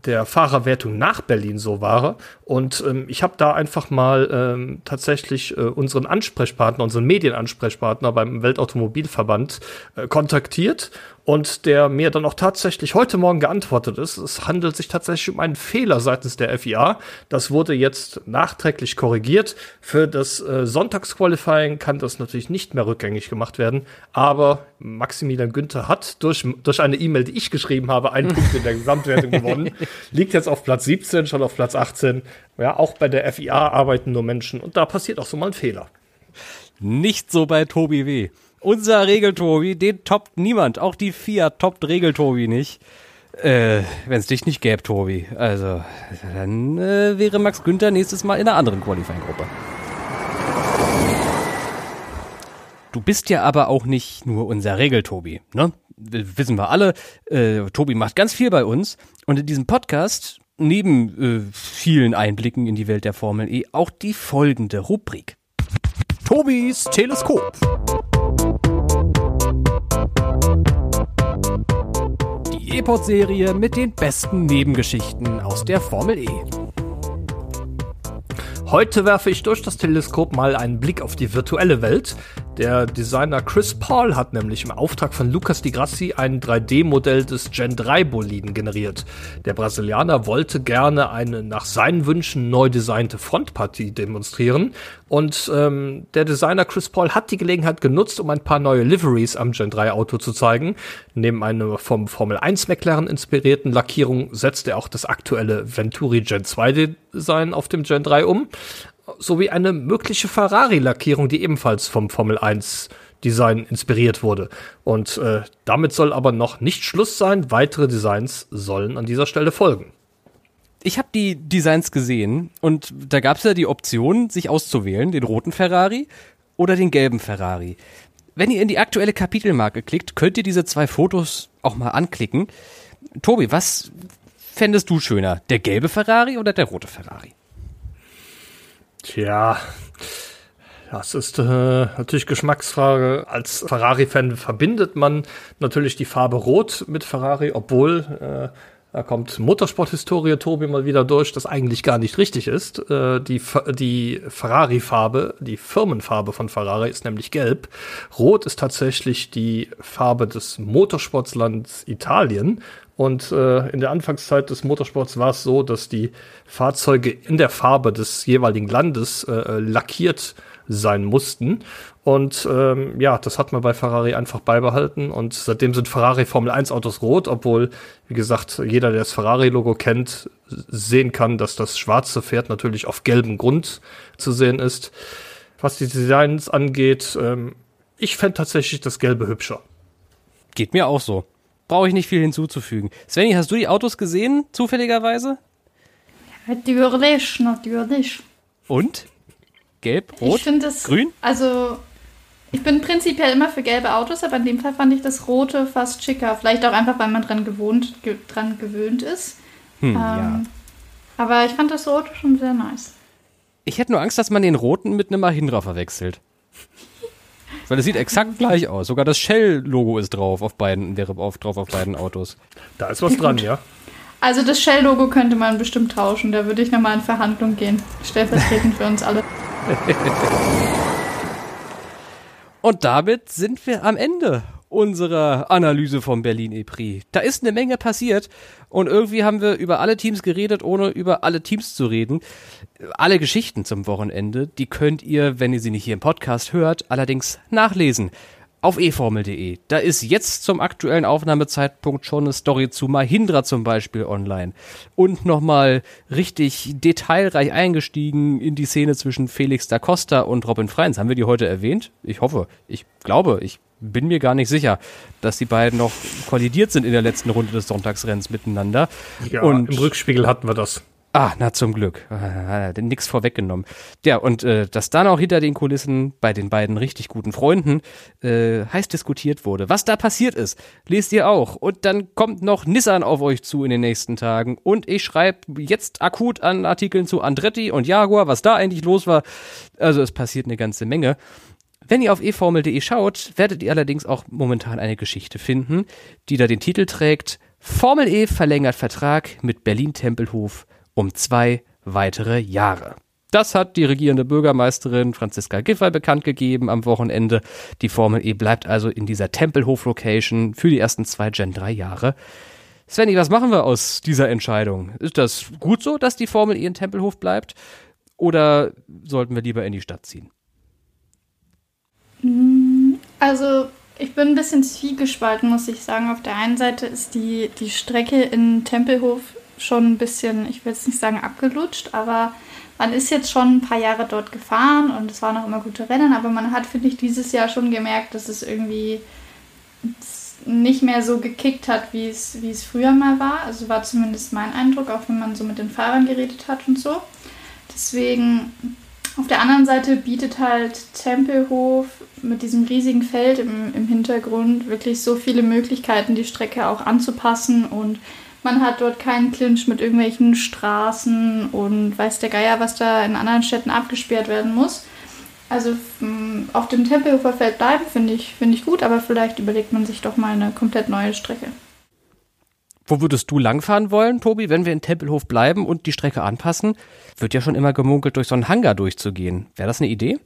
S3: der Fahrerwertung nach Berlin so war. Und ähm, ich habe da einfach mal ähm, tatsächlich äh, unseren Ansprechpartner, unseren Medienansprechpartner beim Weltautomobilverband äh, kontaktiert und der mir dann auch tatsächlich heute Morgen geantwortet ist. Es handelt sich tatsächlich um einen Fehler seitens der FIA. Das wurde jetzt nachträglich korrigiert. Für das äh, Sonntagsqualifying kann das natürlich nicht mehr rückgängig gemacht werden. Aber Maximilian Günther hat durch, durch eine E-Mail, die ich geschrieben habe, einen Punkt in der Gesamtwertung gewonnen. (laughs) Liegt jetzt auf Platz 17, schon auf Platz 18. Ja, auch bei der FIA arbeiten nur Menschen und da passiert auch so mal ein Fehler.
S1: Nicht so bei Tobi W. Unser Regeltobi, den toppt niemand. Auch die Fiat toppt Regeltobi nicht. Äh, wenn es dich nicht gäbe, Tobi. Also, dann äh, wäre Max Günther nächstes Mal in einer anderen Qualifying-Gruppe. Du bist ja aber auch nicht nur unser Regeltobi, ne? Wissen wir alle. Äh, Tobi macht ganz viel bei uns. Und in diesem Podcast, neben äh, vielen Einblicken in die Welt der Formel E, auch die folgende Rubrik. Tobis Teleskop. Die E-Pod-Serie mit den besten Nebengeschichten aus der Formel E.
S3: Heute werfe ich durch das Teleskop mal einen Blick auf die virtuelle Welt, der Designer Chris Paul hat nämlich im Auftrag von Lucas Di Grassi ein 3D-Modell des Gen 3 Boliden generiert. Der Brasilianer wollte gerne eine nach seinen Wünschen neu designte Frontpartie demonstrieren und ähm, der Designer Chris Paul hat die Gelegenheit genutzt, um ein paar neue Liveries am Gen 3 Auto zu zeigen. Neben einer vom Formel 1 McLaren inspirierten Lackierung setzt er auch das aktuelle Venturi Gen 2 Design auf dem Gen 3 um sowie eine mögliche Ferrari-Lackierung, die ebenfalls vom Formel 1 Design inspiriert wurde. Und äh, damit soll aber noch nicht Schluss sein. Weitere Designs sollen an dieser Stelle folgen.
S1: Ich habe die Designs gesehen und da gab es ja die Option, sich auszuwählen, den roten Ferrari oder den gelben Ferrari. Wenn ihr in die aktuelle Kapitelmarke klickt, könnt ihr diese zwei Fotos auch mal anklicken. Tobi, was fändest du schöner? Der gelbe Ferrari oder der rote Ferrari?
S3: Tja, Das ist äh, natürlich Geschmacksfrage. Als Ferrari-Fan verbindet man natürlich die Farbe Rot mit Ferrari, obwohl äh, da kommt Motorsporthistorie Tobi mal wieder durch, das eigentlich gar nicht richtig ist. Äh, die die Ferrari-Farbe, die Firmenfarbe von Ferrari ist nämlich gelb. Rot ist tatsächlich die Farbe des Motorsportslands Italien. Und äh, in der Anfangszeit des Motorsports war es so, dass die Fahrzeuge in der Farbe des jeweiligen Landes äh, lackiert sein mussten. Und ähm, ja, das hat man bei Ferrari einfach beibehalten. Und seitdem sind Ferrari Formel 1 Autos rot, obwohl, wie gesagt, jeder, der das Ferrari-Logo kennt, sehen kann, dass das schwarze Pferd natürlich auf gelbem Grund zu sehen ist. Was die Designs angeht, ähm, ich fände tatsächlich das Gelbe hübscher.
S1: Geht mir auch so. Brauche ich nicht viel hinzuzufügen. Svenny, hast du die Autos gesehen, zufälligerweise?
S2: Natürlich, natürlich.
S1: Und? Gelb, rot,
S2: das,
S1: grün?
S2: Also, ich bin prinzipiell immer für gelbe Autos, aber in dem Fall fand ich das rote fast schicker. Vielleicht auch einfach, weil man dran, gewohnt, ge dran gewöhnt ist. Hm, ähm, ja. Aber ich fand das rote schon sehr nice.
S1: Ich hätte nur Angst, dass man den roten mit einem Mahindra verwechselt. Weil es sieht exakt gleich aus. Sogar das Shell-Logo ist drauf auf beiden, wäre auf, drauf auf beiden Autos.
S3: Da ist was dran, (laughs) ja.
S2: Also das Shell-Logo könnte man bestimmt tauschen. Da würde ich nochmal in Verhandlung gehen. Stellvertretend für uns alle. (laughs)
S1: Und damit sind wir am Ende unserer Analyse vom Berlin E-Prix. Da ist eine Menge passiert und irgendwie haben wir über alle Teams geredet, ohne über alle Teams zu reden. Alle Geschichten zum Wochenende, die könnt ihr, wenn ihr sie nicht hier im Podcast hört, allerdings nachlesen auf eformel.de. Da ist jetzt zum aktuellen Aufnahmezeitpunkt schon eine Story zu Mahindra zum Beispiel online. Und nochmal richtig detailreich eingestiegen in die Szene zwischen Felix da Costa und Robin Freins. Haben wir die heute erwähnt? Ich hoffe. Ich glaube, ich bin mir gar nicht sicher, dass die beiden noch kollidiert sind in der letzten Runde des Sonntagsrenns miteinander.
S3: Ja, und im Rückspiegel hatten wir das.
S1: Ah, na zum Glück. Er nix vorweggenommen. Ja, und äh, dass dann auch hinter den Kulissen bei den beiden richtig guten Freunden äh, heiß diskutiert wurde. Was da passiert ist, lest ihr auch. Und dann kommt noch Nissan auf euch zu in den nächsten Tagen. Und ich schreibe jetzt akut an Artikeln zu Andretti und Jaguar, was da eigentlich los war. Also es passiert eine ganze Menge. Wenn ihr auf eformel.de schaut, werdet ihr allerdings auch momentan eine Geschichte finden, die da den Titel trägt Formel E verlängert Vertrag mit Berlin Tempelhof um zwei weitere Jahre. Das hat die regierende Bürgermeisterin Franziska Giffey bekannt gegeben am Wochenende. Die Formel E bleibt also in dieser Tempelhof-Location für die ersten zwei Gen 3 Jahre. Svenny, was machen wir aus dieser Entscheidung? Ist das gut so, dass die Formel E in Tempelhof bleibt? Oder sollten wir lieber in die Stadt ziehen?
S2: Also, ich bin ein bisschen zwiegespalten, muss ich sagen. Auf der einen Seite ist die, die Strecke in Tempelhof schon ein bisschen, ich will jetzt nicht sagen abgelutscht, aber man ist jetzt schon ein paar Jahre dort gefahren und es waren auch immer gute Rennen, aber man hat, finde ich, dieses Jahr schon gemerkt, dass es irgendwie nicht mehr so gekickt hat, wie es, wie es früher mal war. Also war zumindest mein Eindruck, auch wenn man so mit den Fahrern geredet hat und so. Deswegen, auf der anderen Seite bietet halt Tempelhof mit diesem riesigen Feld im, im Hintergrund wirklich so viele Möglichkeiten, die Strecke auch anzupassen und man hat dort keinen Clinch mit irgendwelchen Straßen und weiß der Geier, was da in anderen Städten abgesperrt werden muss. Also auf dem Tempelhofer Feld bleiben finde ich, find ich gut, aber vielleicht überlegt man sich doch mal eine komplett neue Strecke.
S1: Wo würdest du langfahren wollen, Tobi, wenn wir in Tempelhof bleiben und die Strecke anpassen? Wird ja schon immer gemunkelt, durch so einen Hangar durchzugehen. Wäre das eine Idee?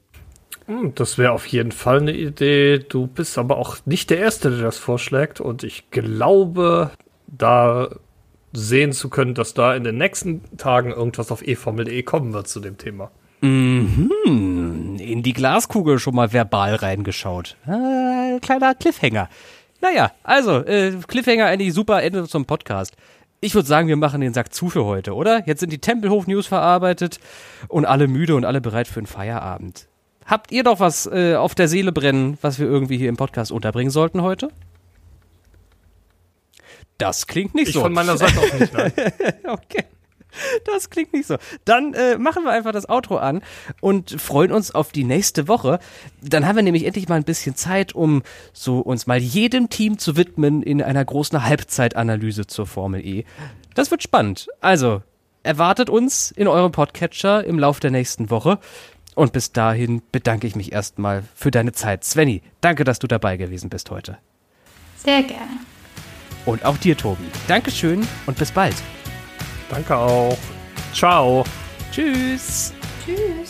S3: Hm, das wäre auf jeden Fall eine Idee. Du bist aber auch nicht der Erste, der das vorschlägt. Und ich glaube, da sehen zu können, dass da in den nächsten Tagen irgendwas auf eFormel.de kommen wird zu dem Thema.
S1: Mhm. In die Glaskugel schon mal verbal reingeschaut. Äh, kleiner Cliffhanger. Naja, also, äh, Cliffhanger eigentlich super Ende zum Podcast. Ich würde sagen, wir machen den Sack zu für heute, oder? Jetzt sind die Tempelhof-News verarbeitet und alle müde und alle bereit für einen Feierabend. Habt ihr doch was äh, auf der Seele brennen, was wir irgendwie hier im Podcast unterbringen sollten heute? Das klingt nicht
S3: ich
S1: so.
S3: Von meiner Seite auch nicht, nein. (laughs)
S1: okay. Das klingt nicht so. Dann äh, machen wir einfach das Outro an und freuen uns auf die nächste Woche. Dann haben wir nämlich endlich mal ein bisschen Zeit, um so uns mal jedem Team zu widmen in einer großen Halbzeitanalyse zur Formel E. Das wird spannend. Also, erwartet uns in eurem Podcatcher im Lauf der nächsten Woche. Und bis dahin bedanke ich mich erstmal für deine Zeit. Svenny, danke, dass du dabei gewesen bist heute.
S2: Sehr gerne.
S1: Und auch dir, Tobi. Dankeschön und bis bald.
S3: Danke auch. Ciao.
S1: Tschüss.
S2: Tschüss.